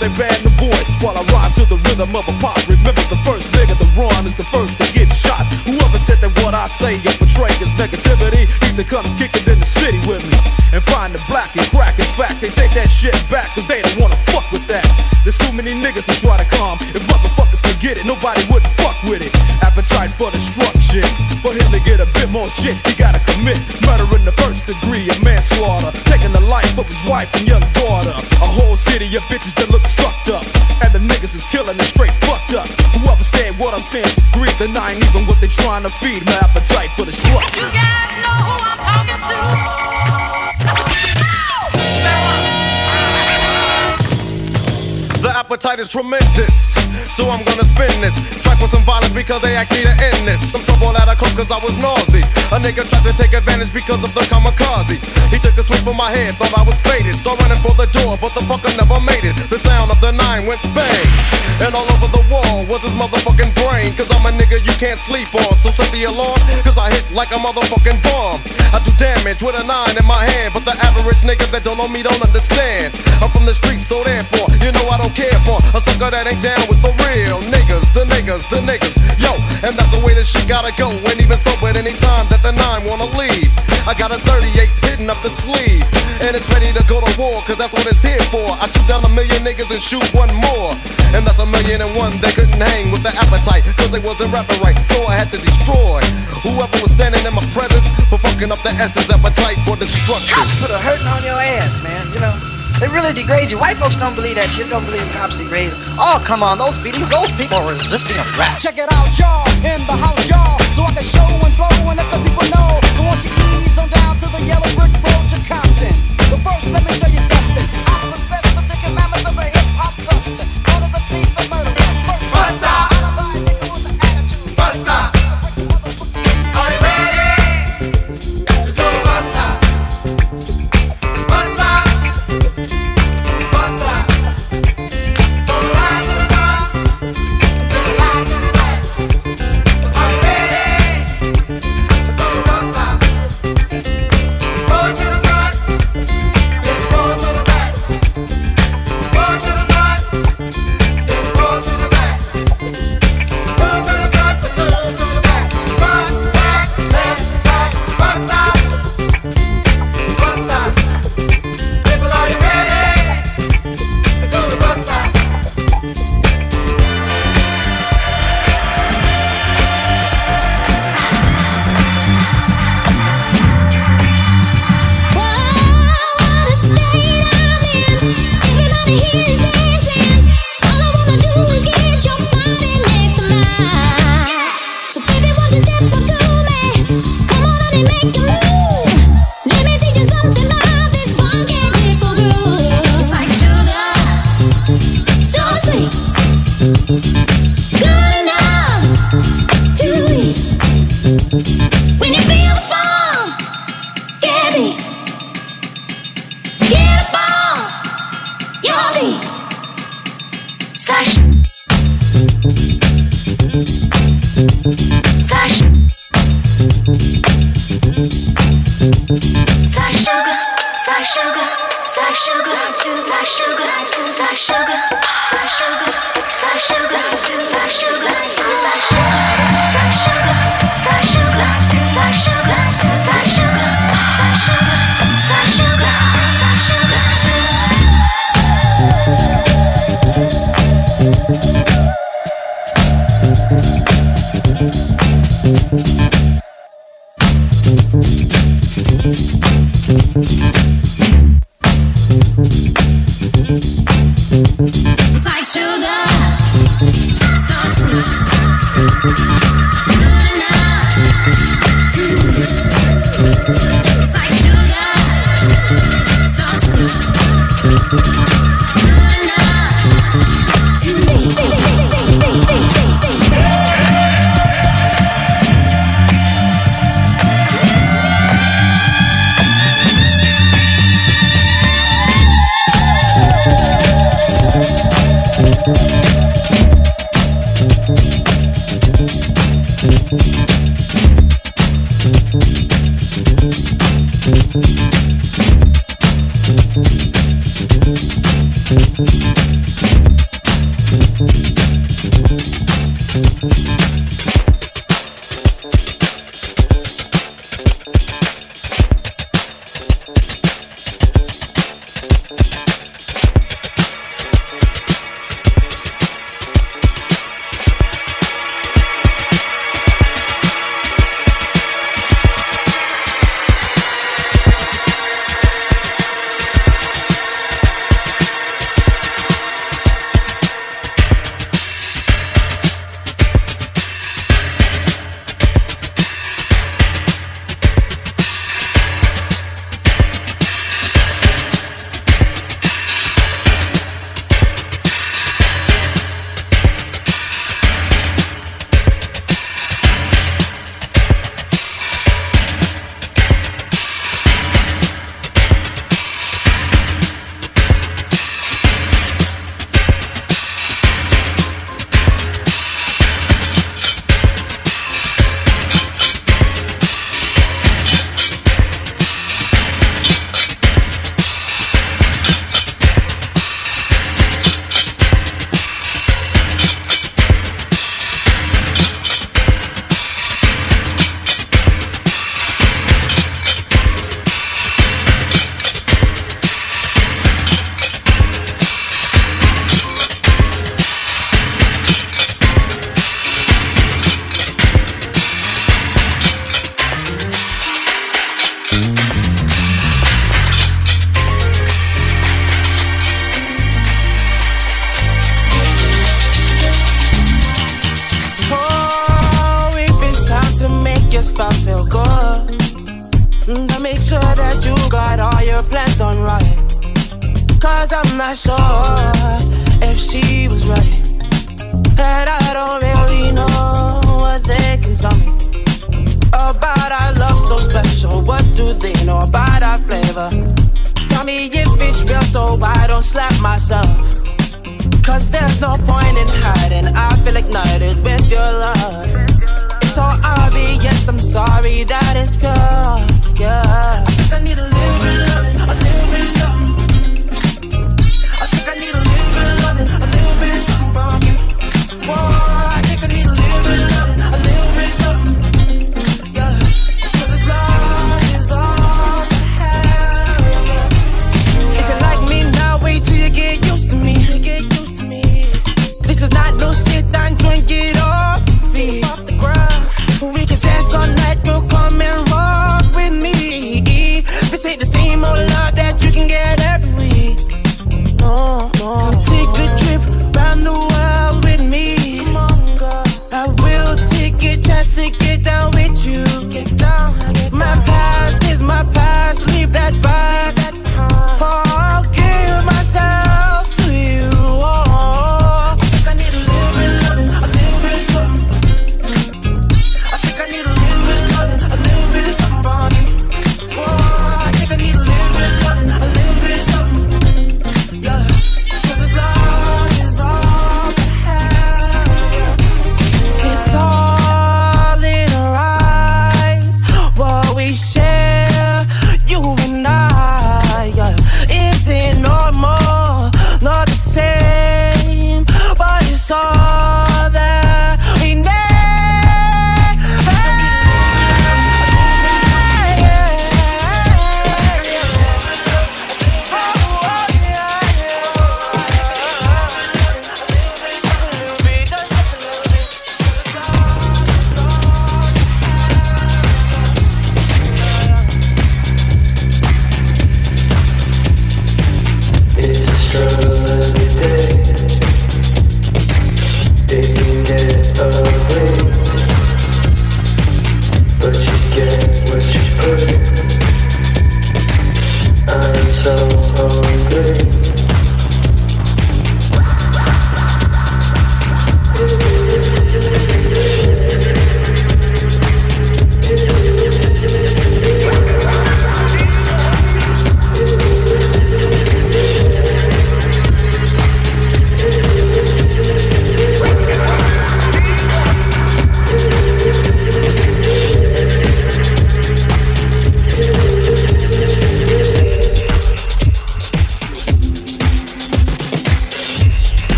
Man before advantage because of the kamikaze. He took a swing from my head, thought I was faded. Start running for the door, but the fucker never made it. The sound of the nine went bang. And all over the wall was his motherfucking brain. Cause I'm a nigga you can't sleep on. So set the alarm, cause I hit like a motherfucking bomb. I do damage with a nine in my hand. But the average niggas that don't know me don't understand. I'm from the streets, so therefore, you know I don't care for a sucker that ain't down with the real niggas, the niggas, the niggas. Yo, and that's the way this shit gotta go. And even so, at any time that the nine wanna leave, I got a 38 hidden up the sleeve. And it's ready to go to war, cause that's what it's here for. I shoot down a million niggas and shoot one more. And that's a million and one they couldn't hang with the appetite, cause they wasn't rapping right. So I had to destroy whoever was standing in my presence for fucking up the essence appetite for destruction. Cops put a hurting on your ass, man. You know, they really degrade you. White folks don't believe that shit. Don't believe cops degrade. Oh, come on, those beatings, those people are resisting arrest. Check it out, y'all, in the house, y'all. So I can show and flow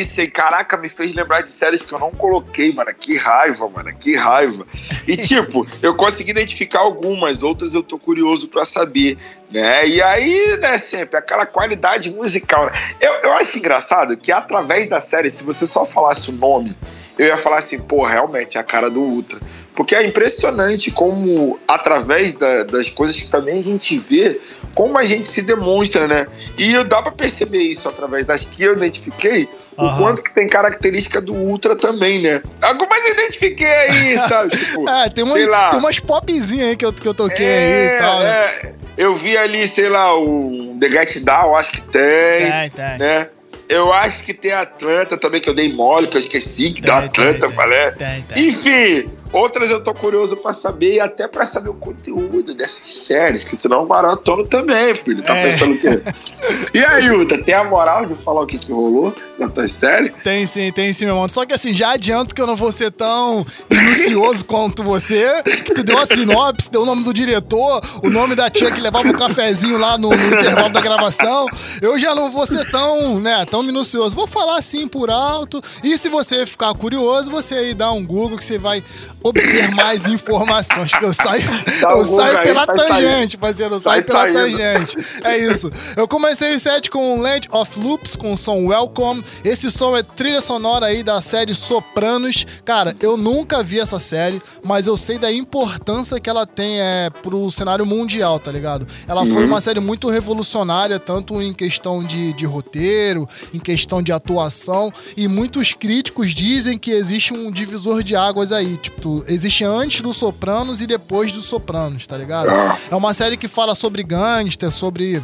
isso, hein? Caraca, me fez lembrar de séries que eu não coloquei, mano. Que raiva, mano, que raiva. E tipo, eu consegui identificar algumas, outras eu tô curioso pra saber, né? E aí, né, sempre, aquela qualidade musical. né? Eu, eu acho engraçado que através da série, se você só falasse o nome, eu ia falar assim, pô, realmente é a cara do Ultra. Porque é impressionante como, através da- das coisas que também a gente vê, como a gente se demonstra, né? E dá pra perceber isso através das que eu identifiquei, o Aham. quanto que tem característica do Ultra também, né? Algumas eu identifiquei aí, sabe? Tipo, É, tem, uma, sei lá. tem umas popzinhas aí que eu, que eu toquei É, aí e tal, né? é. Eu vi ali, sei lá, o The Get Down, acho que tem. Tem, tem. Né? Eu acho que tem Atlanta também, que eu dei mole, que eu esqueci que da Atlanta, eu falei. Tem, tem. Enfim, outras eu tô curioso pra saber e até pra saber o conteúdo dessas séries, que senão eu maratono também, filho. Tá É. pensando o quê? E aí, Uta, tem a moral de falar o que, que rolou na tua série? Tem sim, tem sim, meu mano. Só que assim, já adianto que eu não vou ser tão minucioso quanto você, que tu deu a sinopse, deu o nome do diretor, o nome da tia que levava o cafezinho lá no, no intervalo da gravação. Eu já não vou ser tão, né, tão minucioso. Vou falar assim por alto. E se você ficar curioso, você aí dá um Google que você vai obter mais informações. Eu saio, Dá eu saio aí, pela sai tangente, parceiro. Eu Sai saio pela saindo. tangente. É isso. Eu comecei o set com Land of Loops, com o som Welcome. Esse som é trilha sonora aí da série Sopranos. Cara, eu nunca vi essa série, mas eu sei da importância que ela tem é, pro cenário mundial, tá ligado? Ela foi Uhum. uma série muito revolucionária, tanto em questão de, de roteiro, em questão de atuação, e muitos críticos dizem que existe um divisor de águas aí. Tipo, existe antes do Sopranos e depois do Sopranos, tá ligado? É uma série que fala sobre gangster, sobre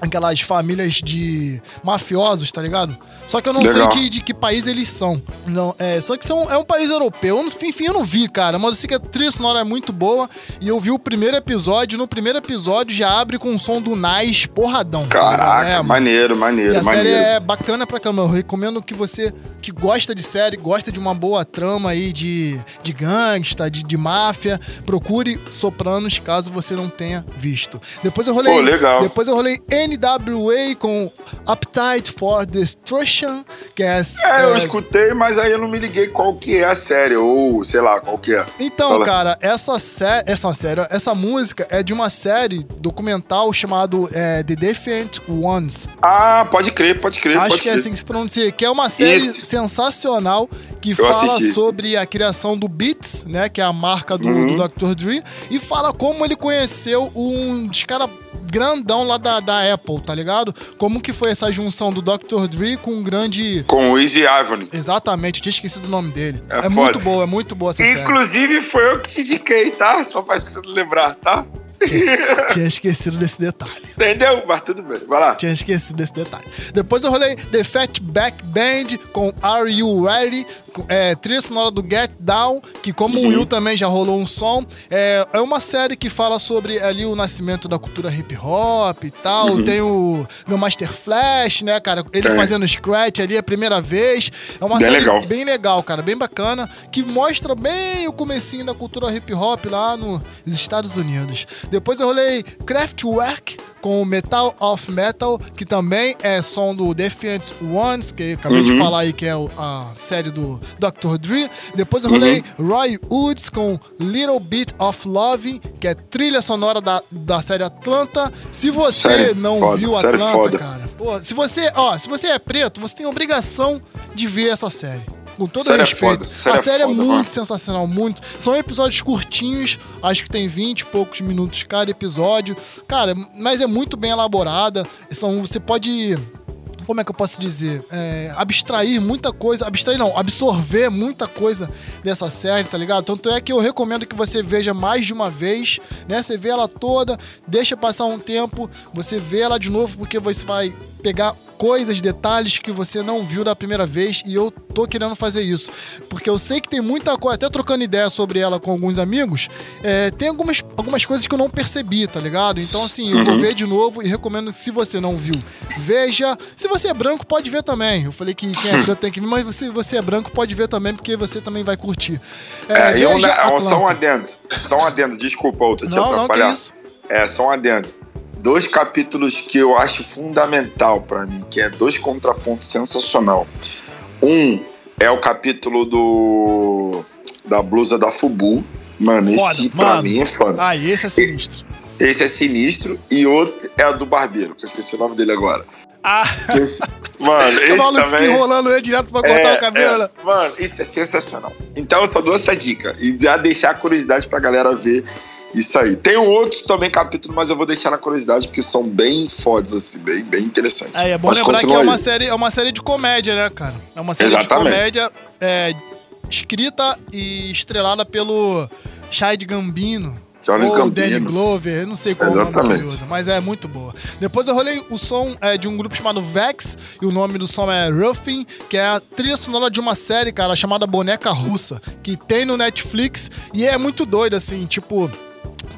aquelas famílias de mafiosos, tá ligado? Só que eu não Legal. sei de, de que país eles são. Não, é, só que são, é um país europeu. Eu não- Enfim, eu não vi, cara. Mas eu sei que a trilha sonora é muito boa. E eu vi o primeiro episódio. No primeiro episódio já abre com o som do Nice porradão. Caraca, É, maneiro, e maneiro, a série maneiro. é bacana pra caramba. Eu recomendo que você que gosta de série, gosta de uma boa trama aí de, de gangsta, de, de máfia, procure Sopranos caso você não tenha visto. Depois eu rolei. Pô, legal. Depois eu rolei NWA com Appetite for Destruction, que é. É, eu é, escutei, mas aí eu não me liguei qual que é a série, ou sei lá, qual que é. Então, Fala. cara, essa série, essa série, essa música é de uma série documental chamado é, The Defiant Ones. Ah, pode crer, pode crer, Acho pode que é crer. assim que se pronuncia, que é uma série Isso. sensacional que Eu fala assisti. sobre a criação do Beats, né, que é a marca do, Uhum. do Dr. Dre, e fala como ele conheceu um dos caras grandão lá da, da Apple, tá ligado? Como que foi essa junção do Dr. Dre com um grande... Com o Easy Ivory. Exatamente, eu tinha esquecido o nome dele. É É, foda. muito boa, é muito boa essa série. Inclusive foi eu que te indiquei, tá? Só pra lembrar, tá? Tinha esquecido desse detalhe. Entendeu? Mas tudo bem, vai lá. Tinha esquecido desse detalhe. Depois eu rolei The Fatback Band com Are You Ready? É, trilha sonora do Get Down, que como o Will também já rolou um som. É, é uma série que fala sobre ali o nascimento da cultura hip hop e tal. Uhum. Tem o Master Flash, né, cara? Ele Tem. fazendo scratch ali a primeira vez. É uma Bem série legal. bem legal, cara, bem bacana, que mostra bem o comecinho da cultura hip hop lá nos Estados Unidos. Depois eu rolei Kraftwerk com o Metal of Metal, que também é som do Defiant Ones, que eu acabei de Uhum. falar aí que é a série do Dr. Dre. Depois eu rolei Uhum. Roy Woods com Little Bit of Love, que é trilha sonora da, da série Atlanta. Se você Série não foda, viu Atlanta, foda. cara, pô, se você, ó, se você é preto, você tem obrigação de ver essa série. Com todo Série é respeito. foda, série a é série é foda, muito mano. sensacional, muito. São episódios curtinhos, acho que tem 20 e poucos minutos cada episódio. Cara, mas é muito bem elaborada. São, você pode. Como é que eu posso dizer? É, abstrair muita coisa. Abstrair não, absorver muita coisa dessa série, tá ligado? Tanto é que eu recomendo que você veja mais de uma vez, né? Você vê ela toda, deixa passar um tempo, você vê ela de novo, porque você vai pegar coisas, detalhes que você não viu da primeira vez e eu tô querendo fazer isso. Porque eu sei que tem muita coisa, até trocando ideia sobre ela com alguns amigos, é, tem algumas, algumas coisas que eu não percebi, tá ligado? Então, assim, eu vou Uhum. ver de novo e recomendo que se você não viu, veja. Se você é branco, pode ver também. Eu falei que quem é branco tem que ver, mas se você é branco, pode ver também, porque você também vai curtir. É, e um, veja né, só um adendo. Só um adendo, desculpa, outra, te Não, não, que isso. É, só um adendo. Dois capítulos que eu acho fundamental pra mim, que é dois contrapontos sensacional. Um é o capítulo do da blusa da Fubu. Mano, esse pra mano. mim é foda. Ah, esse é sinistro. Esse é sinistro e outro é o do barbeiro, que eu esqueci o nome dele agora. Ah, Mano, o esse fica também... enrolando ele direto pra cortar É, o cabelo. é. Mano, isso é sensacional. Então eu só dou essa dica. E já deixar a curiosidade pra galera ver isso aí. Tem outros também capítulo, mas eu vou deixar na curiosidade, porque são bem fodas, assim, bem, bem interessantes. É, é bom Mas lembrar que é uma, aí. série, é uma série de comédia, né, cara? É uma série Exatamente. de comédia é, escrita e estrelada pelo Chad Gambino. Charles ou Gambino. Danny Glover, eu não sei qual é o nome Exatamente. que usa, mas é muito boa. Depois eu rolei o som é, de um grupo chamado Vex, e o nome do som é Ruffin, que é a trilha sonora de uma série, cara, chamada Boneca Russa, que tem no Netflix, e é muito doido, assim, tipo...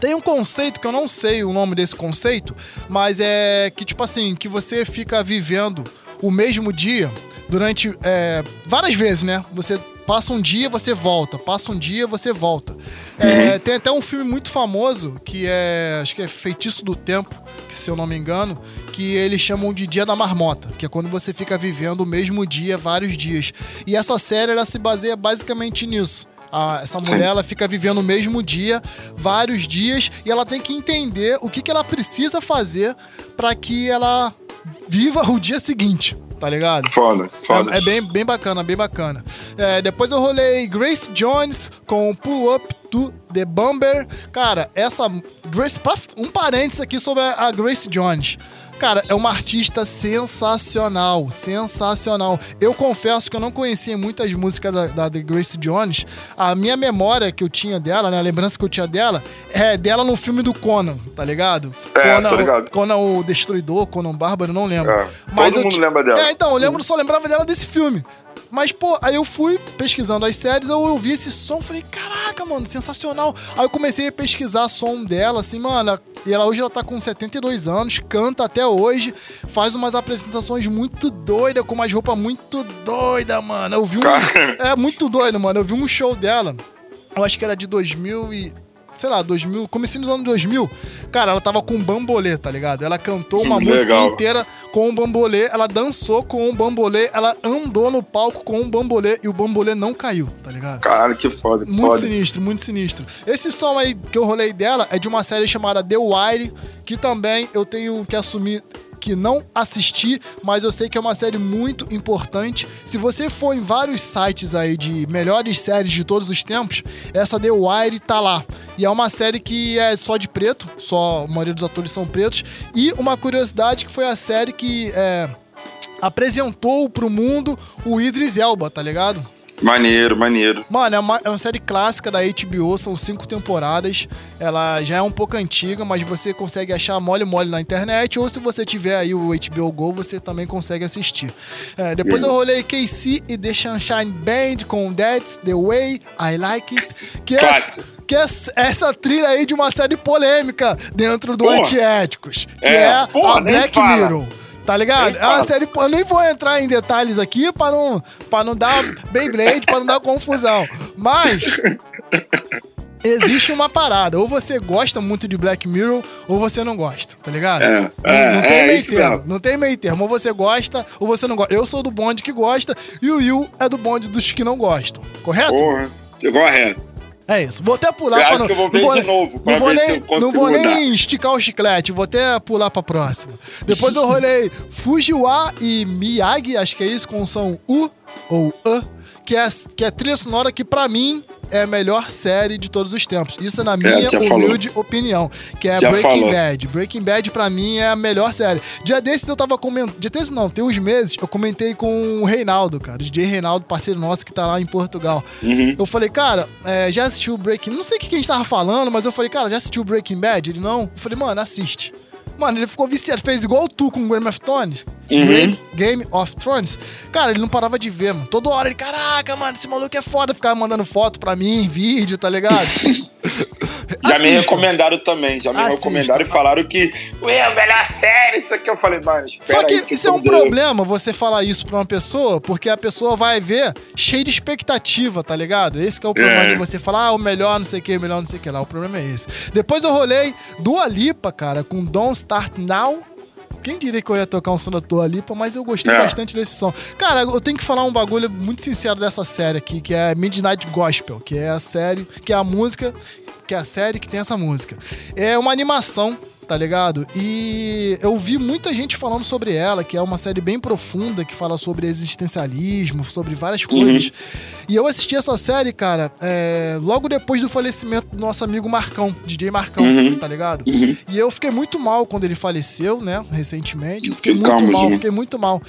Tem um conceito que eu não sei o nome desse conceito, mas é que, tipo assim, que você fica vivendo o mesmo dia durante é, várias vezes, né? Você passa um dia, você volta, passa um dia, você volta. É, tem até um filme muito famoso que é, acho que é Feitiço do Tempo, que se eu não me engano, que eles chamam de Dia da Marmota, que é quando você fica vivendo o mesmo dia vários dias. E essa série ela se baseia basicamente nisso. A- essa mulher ela fica vivendo o mesmo dia, vários dias, e ela tem que entender o que, que ela precisa fazer para que ela viva o dia seguinte. Tá ligado? Foda, foda. É, é bem, bem bacana, bem bacana. É, depois eu rolei Grace Jones com Pull Up to the Bomber. Cara, essa. Grace, pra- um parênteses aqui sobre a a Grace Jones. Cara, é uma artista sensacional, sensacional. Eu confesso que eu não conhecia muitas músicas da, da The Grace Jones. A minha memória que eu tinha dela, né, a lembrança que eu tinha dela, é dela no filme do Conan, tá ligado? É, Conan, tô ligado. Conan o Destruidor, Conan Bárbaro, não lembro. É, Mas todo eu mundo lembra dela. É, então, eu lembro, só lembrava dela desse filme. Mas, pô, aí eu fui pesquisando as séries, eu ouvi esse som, falei, caraca, mano, sensacional. Aí eu comecei a pesquisar som dela, assim, mano, e ela hoje ela tá com 72 anos, canta até hoje, faz umas apresentações muito doidas, com umas roupas muito doidas, mano. Eu vi um. É muito doido, mano. Eu vi um show dela, eu acho que era de 2000 e. Sei lá, 2000, comecei nos anos 2000. Cara, ela tava com um bambolê, tá ligado? Ela cantou uma Hum, música legal. inteira com um bambolê, ela dançou com um bambolê, ela andou no palco com um bambolê e o bambolê não caiu, tá ligado? Caralho, que foda, que Muito foda. sinistro, muito sinistro. Esse som aí que eu rolei dela é de uma série chamada The Wire, que também eu tenho que assumir que não assisti, mas eu sei que é uma série muito importante. Se você for em vários sites aí de melhores séries de todos os tempos, essa The Wire tá lá. E é uma série que é só de preto, só a maioria dos atores são pretos. E uma curiosidade que foi a série que é, apresentou pro mundo o Idris Elba, tá ligado? Maneiro, maneiro. Mano, é uma, é uma série clássica da HBO, são cinco temporadas. Ela já é um pouco antiga, mas você consegue achar mole mole na internet. Ou se você tiver aí o HBO Go, você também consegue assistir. É, depois eu rolei KC e The Sunshine Band com That's the Way I Like It. Que é, Clássico. que é essa trilha aí de uma série polêmica dentro do Porra. Antiéticos. Que É, é, porra, a Black. Mirror. Tá ligado? É uma série. Eu nem vou entrar em detalhes aqui pra não, pra não dar Beyblade, pra não dar confusão. Mas. Existe uma parada. Ou você gosta muito de Black Mirror, ou você não gosta, tá ligado? É, não, é, não tem é meio termo. mesmo. Não tem meio termo. Ou você gosta, ou você não gosta. Eu sou do bonde que gosta, e o Will é do bonde dos que não gostam. Correto? Porra, correto. É isso. Vou até pular Eu pra acho não- que eu vou ver vou- de novo, pra não vou ver se nem, Não vou nem esticar o chiclete, vou até pular pra próxima. Depois eu rolei Fujiwa e Miyagi, acho que é isso, com o som U ou A, que é, que é trilha sonora que pra mim é a melhor série de todos os tempos. Isso é na minha já falou. humilde opinião, que é Já Breaking falou. Bad. Breaking Bad pra mim é a melhor série. Dia desses eu tava comentando, dia desses não, tem uns meses, eu comentei com o Reinaldo, cara, o DJ Reinaldo, parceiro nosso que tá lá em Portugal. Uhum. Eu falei, cara, é, já assistiu Breaking... Não sei o que que a gente tava falando, mas eu falei, cara, já assistiu Breaking Bad? Ele, não. Eu falei, mano, assiste. Mano, ele ficou viciado, fez igual tu com Game of Thrones. Uhum. Game, of Thrones. Cara, ele não parava de ver, mano. Toda hora ele, caraca, mano, esse maluco é foda. Ficava mandando foto pra mim, vídeo, tá ligado? Já me Assista. recomendaram também, já me Assista. recomendaram e falaram que, ué, a melhor série, isso aqui. Eu falei, mano, espera Só que aí. isso é um problema você falar isso pra uma pessoa, porque a pessoa vai ver cheio de expectativa, tá ligado? Esse que é o problema É. de você falar, ah, o melhor não sei o que, o melhor não sei o que lá. O problema é esse. Depois eu rolei Dua Lipa, cara, com Don't Start Now. Quem diria que eu ia tocar um som da Dua Lipa, mas eu gostei É. bastante desse som. Cara, eu tenho que falar um bagulho muito sincero dessa série aqui, que é Midnight Gospel, que é a série, que é a música, que é a série que tem essa música. É uma animação, tá ligado? E eu vi muita gente falando sobre ela, que é uma série bem profunda, que fala sobre existencialismo, sobre várias coisas. E eu assisti essa série, cara, é, logo depois do falecimento do nosso amigo Marcão, DJ Marcão, Uhum. tá ligado? E eu fiquei muito mal quando ele faleceu, né, recentemente. Fiquei Ficamos, muito mal, né? fiquei muito mal.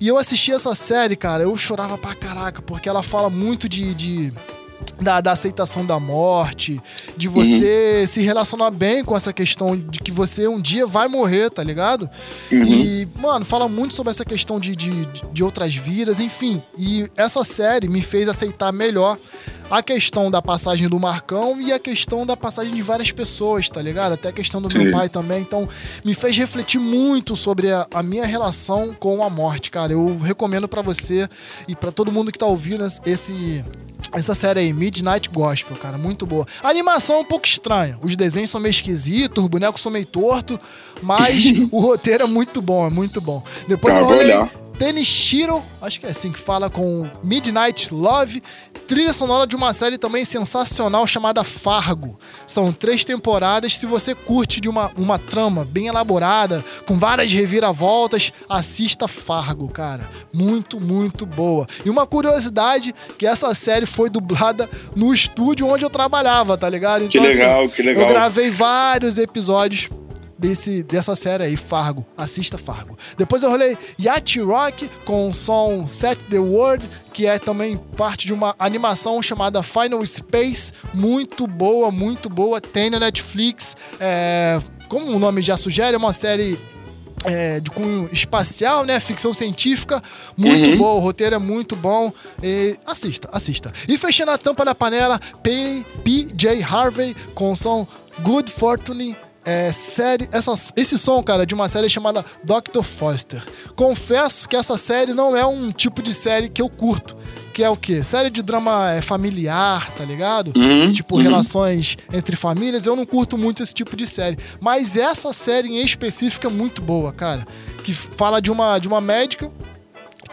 E eu assisti essa série, cara, eu chorava pra caraca, porque ela fala muito de. de- da, da aceitação da morte, de você se relacionar bem com essa questão de que você um dia vai morrer, tá ligado? E, mano, fala muito sobre essa questão de, de, de outras vidas, enfim. E essa série me fez aceitar melhor a questão da passagem do Marcão e a questão da passagem de várias pessoas, tá ligado? Até a questão do meu Sim. pai também. Então, me fez refletir muito sobre a, a minha relação com a morte, cara. Eu recomendo pra você e pra todo mundo que tá ouvindo esse. Essa série aí, Midnight Gospel, cara, muito boa. A animação é um pouco estranha. Os desenhos são meio esquisitos, os bonecos são meio tortos, mas o roteiro é muito bom, é muito bom. Depois Tá, eu vou rolei. Tenishiro, acho que é assim que fala, com Midnight Love, trilha sonora de uma série também sensacional chamada Fargo. São três temporadas. Se você curte de uma, uma trama bem elaborada, com várias reviravoltas, assista Fargo, cara. Muito, muito boa. E uma curiosidade, que essa série foi dublada no estúdio onde eu trabalhava, tá ligado? Que legal, que legal. Eu gravei vários episódios desse, dessa série aí, Fargo. Assista Fargo. Depois eu rolei Yacht Rock com o som Set the World, que é também parte de uma animação chamada Final Space. Muito boa, muito boa. Tem na Netflix. É, como o nome já sugere, é uma série é, de cunho espacial, né? Ficção científica, muito Uhum. boa, o roteiro é muito bom. E assista, assista. E fechando a tampa da panela, P- PJ Harvey com o som Good Fortune. É, série, essa, esse som, cara, de uma série chamada Dr. Foster. Confesso que essa série não é um tipo de série que eu curto. Que é o quê? Série de drama é, familiar, tá ligado? Uhum, tipo, uhum. relações entre famílias. Eu não curto muito esse tipo de série. Mas essa série em específico é muito boa, cara. Que fala de uma, de uma médica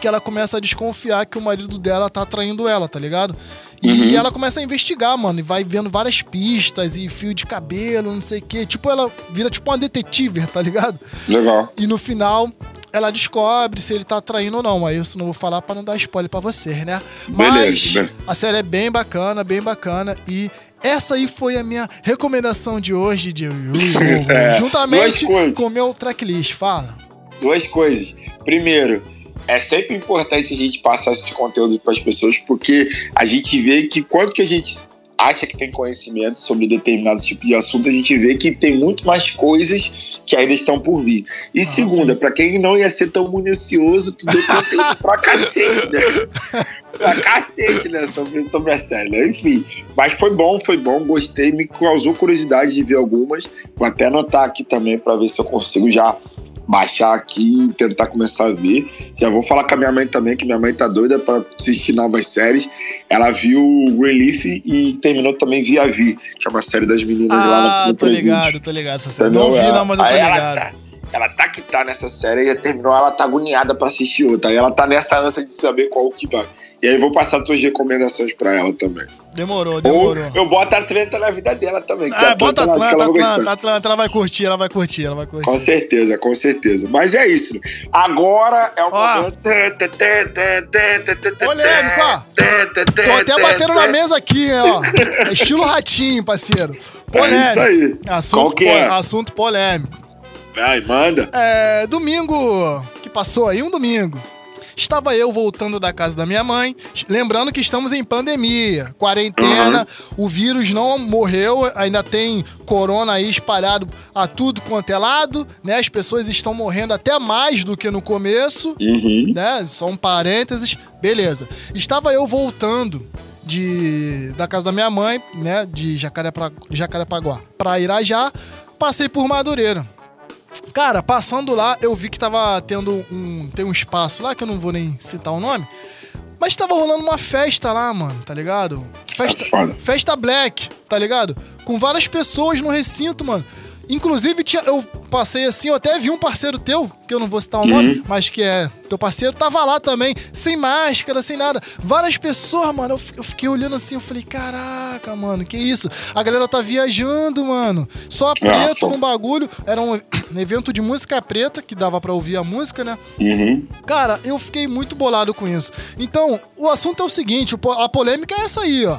que ela começa a desconfiar que o marido dela tá traindo ela, tá ligado? E Uhum. ela começa a investigar, mano, e vai vendo várias pistas e fio de cabelo, não sei o quê. Tipo, ela vira tipo uma detetive, tá ligado? Legal. E no final, ela descobre se ele tá traindo ou não. Aí eu não vou falar pra não dar spoiler pra vocês, né? Beleza, Mas a série é bem bacana, bem bacana. E essa aí foi a minha recomendação de hoje, de É, juntamente com o meu tracklist. Fala. Duas coisas. Primeiro, é sempre importante a gente passar esses conteúdos para as pessoas, porque a gente vê que quanto que a gente acha que tem conhecimento sobre determinado tipo de assunto, a gente vê que tem muito mais coisas que ainda estão por vir. E segunda, para quem não ia ser tão minucioso, tu deu conteúdo pra cacete, né? pra cacete, né? Sobre, sobre a série, né? Enfim, mas foi bom, foi bom, gostei, me causou curiosidade de ver algumas. Vou até anotar aqui também para ver se eu consigo já baixar aqui e tentar começar a ver. Já vou falar com a minha mãe também, que minha mãe tá doida pra assistir novas séries. Ela viu Relief e terminou também Via Vi, que é uma série das meninas lá no, Ah, tô presídio. ligado, tô ligado. Essa série. Entendeu? Não vi, não, mas eu tô aí ligado. tá- ela tá que tá nessa série, já terminou, ela tá agoniada pra assistir outra. Aí ela tá nessa ânsia de saber qual que vai. E aí eu vou passar tuas recomendações pra ela também. Demorou, Ou demorou. eu boto a Atlanta na vida dela também. que Ah, a bota Atlanta, Atlanta, ela vai gostar. Atlanta, Atlanta, ela vai curtir, ela vai curtir, ela vai curtir. Com certeza, com certeza. Mas é isso. Agora é o momento. Polêmico, ó. Tô até batendo na mesa aqui, hein, ó. É estilo ratinho, parceiro. Polêmico. É isso aí. Assunto, Qual que é? assunto polêmico. Vai, manda. É, domingo que passou aí, um domingo. Estava eu voltando da casa da minha mãe, lembrando que estamos em pandemia, quarentena, o vírus não morreu, ainda tem corona aí espalhado a tudo quanto é lado, né? As pessoas estão morrendo até mais do que no começo, Uhum. né? Só um parênteses, beleza. Estava eu voltando de, da casa da minha mãe, né? De Jacarepa, Jacarepaguá pra Irajá. Passei por Madureira. Cara, passando lá, eu vi que tava tendo um. Tem um espaço lá, que eu não vou nem citar o nome. Mas tava rolando uma festa lá, mano, tá ligado? Festa, festa black, tá ligado? Com várias pessoas no recinto, mano. Inclusive, tinha- eu passei assim, eu até vi um parceiro teu, que eu não vou citar o nome, mas que é teu parceiro, tava lá também, sem máscara, sem nada. Várias pessoas, mano, eu, fi- eu fiquei olhando assim, eu falei, caraca, mano, que isso? A galera tá viajando, mano. Só preto no bagulho. Era um evento de música preta, que dava pra ouvir a música, né? Uhum. Cara, eu fiquei muito bolado com isso. Então, o assunto é o seguinte: a polêmica é essa aí, ó.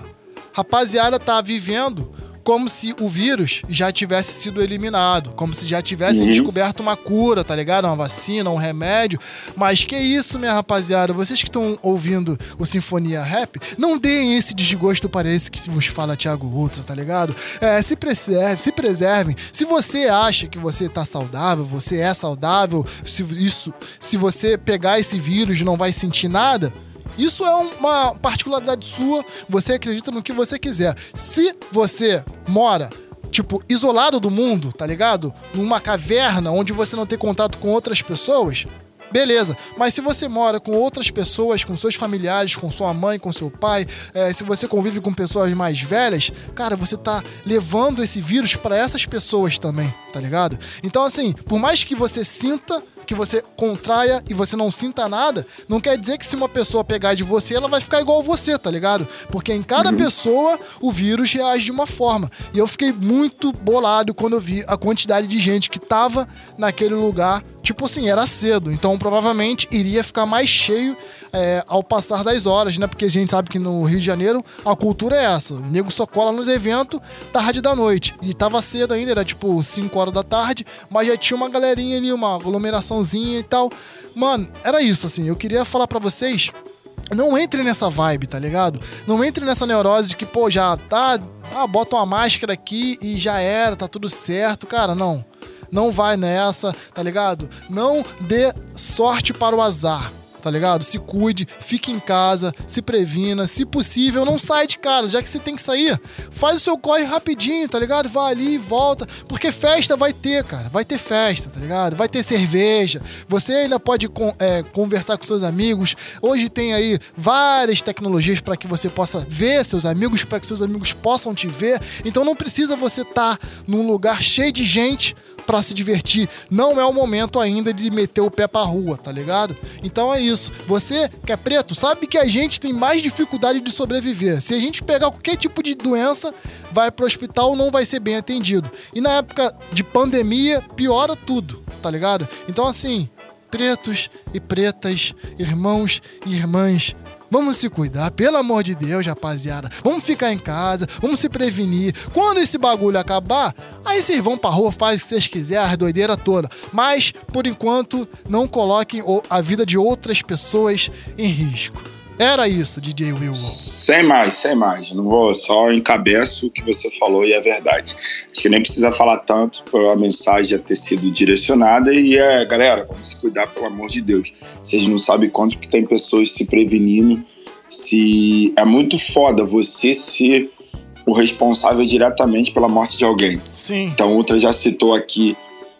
Rapaziada tá vivendo como se o vírus já tivesse sido eliminado, como se já tivesse Uhum. descoberto uma cura, tá ligado? Uma vacina, um remédio. Mas que isso, minha rapaziada? Vocês que estão ouvindo o Sinfonia Rap, não deem esse desgosto para esse que vos fala Thiago Ultra, tá ligado? É, se preserve, se preservem. Se você acha que você tá saudável, você é saudável, se isso, se você pegar esse vírus não vai sentir nada, isso é uma particularidade sua, você acredita no que você quiser. Se você mora, tipo, isolado do mundo, tá ligado? Numa caverna onde você não tem contato com outras pessoas, beleza. Mas se você mora com outras pessoas, com seus familiares, com sua mãe, com seu pai, eh, se você convive com pessoas mais velhas, cara, você tá levando esse vírus pra essas pessoas também, tá ligado? Então, assim, por mais que você sinta que você contraia e você não sinta nada, não quer dizer que se uma pessoa pegar de você, ela vai ficar igual você, tá ligado? Porque em cada pessoa o vírus reage de uma forma. E eu fiquei muito bolado quando eu vi a quantidade de gente que tava naquele lugar. Tipo assim, era cedo, então provavelmente iria ficar mais cheio é, ao passar das horas, né? Porque a gente sabe que no Rio de Janeiro a cultura é essa. O nego só cola nos eventos tarde da noite. E tava cedo ainda, era tipo 5 horas da tarde, mas já tinha uma galerinha ali, uma aglomeraçãozinha e tal. Mano, era isso, assim. Eu queria falar pra vocês. Não entre nessa vibe, tá ligado? Não entre nessa neurose de que, pô, já tá. Ah, bota uma máscara aqui e já era, tá tudo certo. Cara, não. Não vai nessa, tá ligado? Não dê sorte para o azar tá ligado? Se cuide, fique em casa, se previna, se possível, não sai de casa, já que você tem que sair, faz o seu corre rapidinho, tá ligado? Vai ali e volta, porque festa vai ter, cara, vai ter festa, tá ligado? Vai ter cerveja, você ainda pode con- é, conversar com seus amigos, hoje tem aí várias tecnologias para que você possa ver seus amigos, para que seus amigos possam te ver, então não precisa você estar num lugar cheio de gente pra se divertir. Não é o momento ainda de meter o pé pra rua, tá ligado? Então é isso. Você que é preto, sabe que a gente tem mais dificuldade de sobreviver. Se a gente pegar qualquer tipo de doença, vai pro hospital, não vai ser bem atendido. E na época de pandemia, piora tudo, tá ligado? Então assim, pretos e pretas, irmãos e irmãs, Vamos se cuidar, pelo amor de Deus, rapaziada. Vamos ficar em casa, vamos se prevenir. Quando esse bagulho acabar, aí vocês vão pra rua, faz o que vocês quiserem, a doideira toda. Mas, por enquanto, não coloquem a vida de outras pessoas em risco. Era isso, DJ Will. Sem mais, sem mais. Não vou só encabeço o que você falou e é verdade. Acho que nem precisa falar tanto pela mensagem já ter sido direcionada e é, galera, vamos se cuidar pelo amor de Deus. Vocês não sabem quanto que tem pessoas se prevenindo. Se é muito foda você ser o responsável diretamente pela morte de alguém. Sim. Então, outra já citou aqui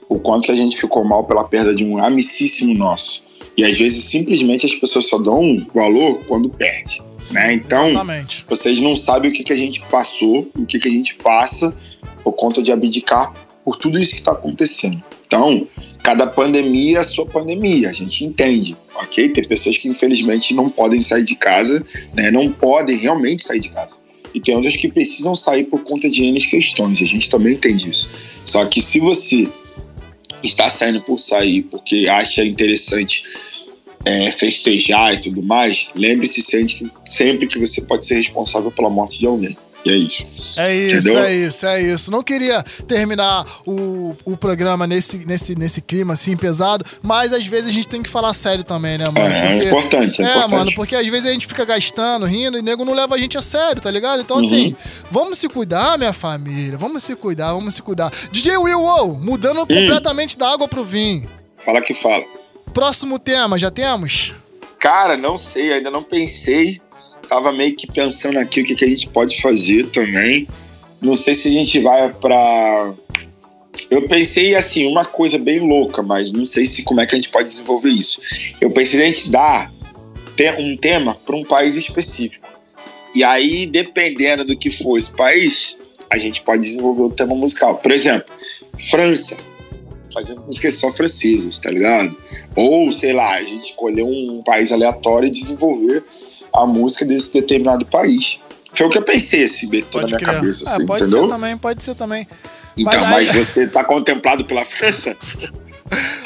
o quanto que a gente ficou mal pela perda de um amicíssimo nosso. E às vezes simplesmente as pessoas só dão valor quando perde. Né? Então, Exatamente. vocês não sabem o que, que a gente passou, o que, que a gente passa por conta de abdicar por tudo isso que está acontecendo. Então, cada pandemia é a sua pandemia, a gente entende, ok? Tem pessoas que infelizmente não podem sair de casa, né? não podem realmente sair de casa. E tem outras que precisam sair por conta de N questões, a gente também entende isso. Só que se você está saindo por sair porque acha interessante é, festejar e tudo mais, lembre-se sempre que, sempre que você pode ser responsável pela morte de alguém. E é isso. É isso, Entendeu? é isso, é isso. Não queria terminar o, o programa nesse, nesse, nesse clima assim pesado, mas às vezes a gente tem que falar sério também, né, mano? É, é importante, é importante. mano, porque às vezes a gente fica gastando, rindo e o nego não leva a gente a sério, tá ligado? Então, Uhum. assim, vamos se cuidar, minha família. Vamos se cuidar, vamos se cuidar. DJ Will, wow, mudando completamente da água pro vinho. Fala que fala. Próximo tema, já temos? Cara, não sei, ainda não pensei. Tava meio que pensando aqui o que, que a gente pode fazer também. Não sei se a gente vai pra. Eu pensei assim, uma coisa bem louca, mas não sei se como é que a gente pode desenvolver isso. Eu pensei em a gente dar um tema para um país específico. E aí, dependendo do que for esse país, a gente pode desenvolver o tema musical. Por exemplo, França. Fazer músicas só francesas, tá ligado? Ou, sei lá, a gente escolher um país aleatório e desenvolver a música desse determinado país. Foi o que eu pensei, assim, meteu na minha Crer. cabeça, Ah, assim, pode entendeu? ser também, pode ser também. Então, Mas mas, você tá contemplado pela França?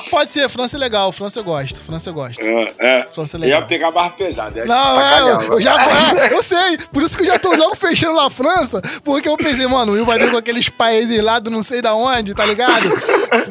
Pode ser, França é legal, França eu gosto, França eu gosto. É, é. França é Eu legal. ia pegar mais pesado, é Não, é, eu, eu já é, eu sei, por isso que eu já tô logo fechando na França, porque eu pensei, mano, o Will vai vir com aqueles países lá do não sei da onde, tá ligado?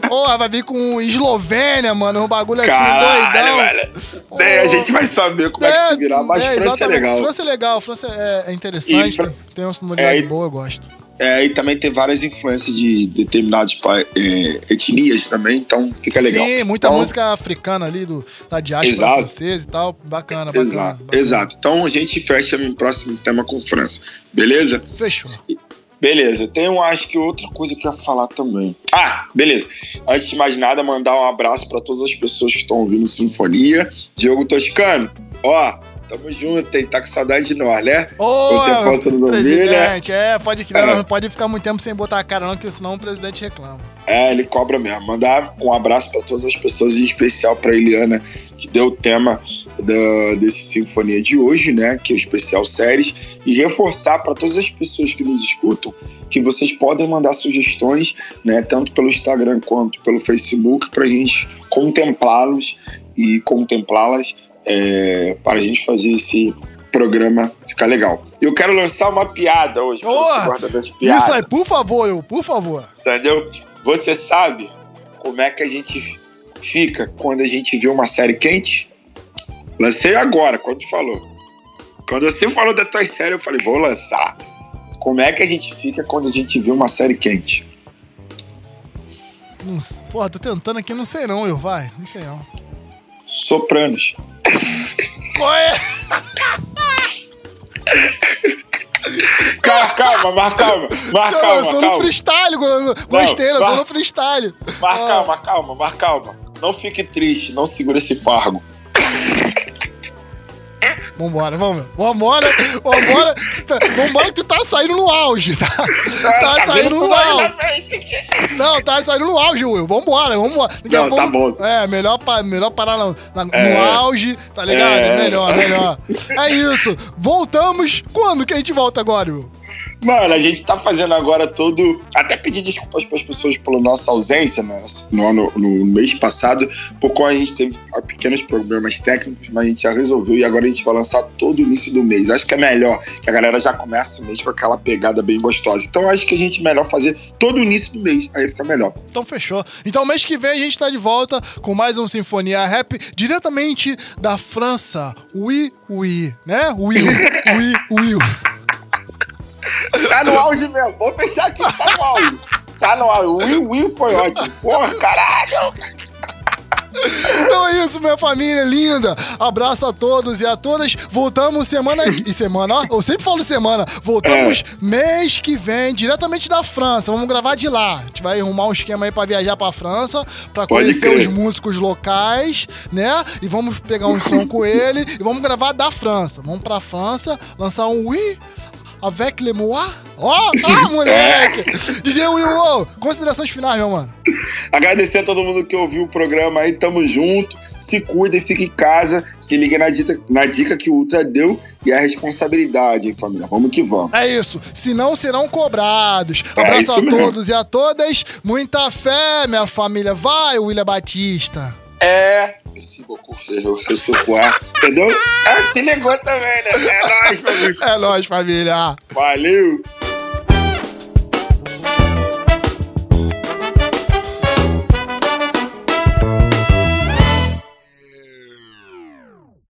Porra, vai vir com Eslovênia, mano, um bagulho assim, Caralho, doidão. velho. Nem a gente vai saber como é, que se virar, mas É, França é exatamente. legal. França é legal, França é, é interessante, E tem uma sonoridade É, boa, eu gosto. É, e também tem várias influências de determinadas é, etnias também, então fica legal. Sim, muita Então, música africana ali, do, da diáspora francesa e tal, bacana, bacana. Exato, exato. Então a gente fecha no próximo tema com França, beleza? Fechou. Beleza, tem eu acho que outra coisa que eu ia falar também. Ah, beleza. Antes de mais nada, mandar um abraço para todas as pessoas que estão ouvindo Sinfonia. Diogo Toscano, ó, tamo junto, hein? Tá com saudade de nós, né? Ô, tempo você nos ouvir, né? presidente, é, pode crer, É. não pode ficar muito tempo sem botar a cara não, que senão o presidente reclama. É, ele cobra mesmo. Mandar um abraço para todas as pessoas, em especial para Eliana, que deu o tema da, desse Sinfonia de hoje, né? Que é o especial séries. E reforçar para todas as pessoas que nos escutam que vocês podem mandar sugestões, né? Tanto pelo Instagram quanto pelo Facebook, para gente contemplá-los e contemplá-las é, para a gente fazer esse programa ficar legal. Eu quero lançar uma piada hoje, porque você gosta das piadas. Isso aí, por favor, eu, por favor. Entendeu? Você sabe como é que a gente fica quando a gente vê uma série quente? Lancei agora, quando falou. Quando você falou da tua série, eu falei, vou lançar. Como é que a gente fica quando a gente vê uma série quente? Não, porra, tô tentando aqui, não sei não, eu, vai, não sei não. Sopranos. Qual é? Calma, calma, mas calma, mas Eu calma, sou no calma. freestyle, go- gostei, eu sou no freestyle. Mas Ó, calma, calma, mas calma. Não fique triste, não segura esse fargo. Vambora, vamos, vambora, vambora, tá- vambora que tu tá saindo no auge, tá? Tá tá saindo no auge. Não, tá saindo no auge, Will. Vambora, vambora. Daqui a Não, tá pouco- É, melhor, melhor parar no, na- no É. auge, tá ligado? É. Melhor, melhor. É isso. Voltamos. Quando que a gente volta agora, Will? Mano, a gente tá fazendo agora todo. Até pedir desculpas pras pessoas pela nossa ausência né, no, ano, no mês passado, porque a gente teve pequenos problemas técnicos, mas a gente já resolveu e agora a gente vai lançar todo o início do mês. Acho que é melhor que a galera já comece o mês com aquela pegada bem gostosa. Então acho que a gente é melhor fazer todo o início do mês, aí fica melhor. Então fechou. Então mês que vem a gente tá de volta com mais um Sinfonia Rap diretamente da França. Oui, oui, né? Will, oui, Will. Tá no auge mesmo, vou fechar aqui, tá no auge. Tá no auge. O Will Will foi ótimo. Porra, caralho! Então é isso, minha família linda. Abraço a todos e a todas. Voltamos semana e semana, ó. Eu sempre falo semana. Voltamos É. mês que vem, diretamente da França. Vamos gravar de lá. A gente vai arrumar um esquema aí pra viajar pra França, pra Pode conhecer os músicos locais, né? E vamos pegar um som com ele e vamos gravar da França. Vamos pra França, lançar um Oui avec le moi. Ó, ah, moleque! DJ Will, ô, considerações finais, meu mano. Agradecer a todo mundo que ouviu o programa aí, tamo junto. Se cuida e fica em casa. Se liga na dica, na dica que o Ultra deu e a responsabilidade, hein, família. Vamos que vamos. É isso. Se não, serão cobrados. É Abraço isso a mesmo. todos e a todas. Muita fé, minha família. Vai, William Batista. É. Esse Goku seja o Ressucuar. Entendeu? Ah, se ligou também, né? É nóis, família. É nóis, família. Valeu.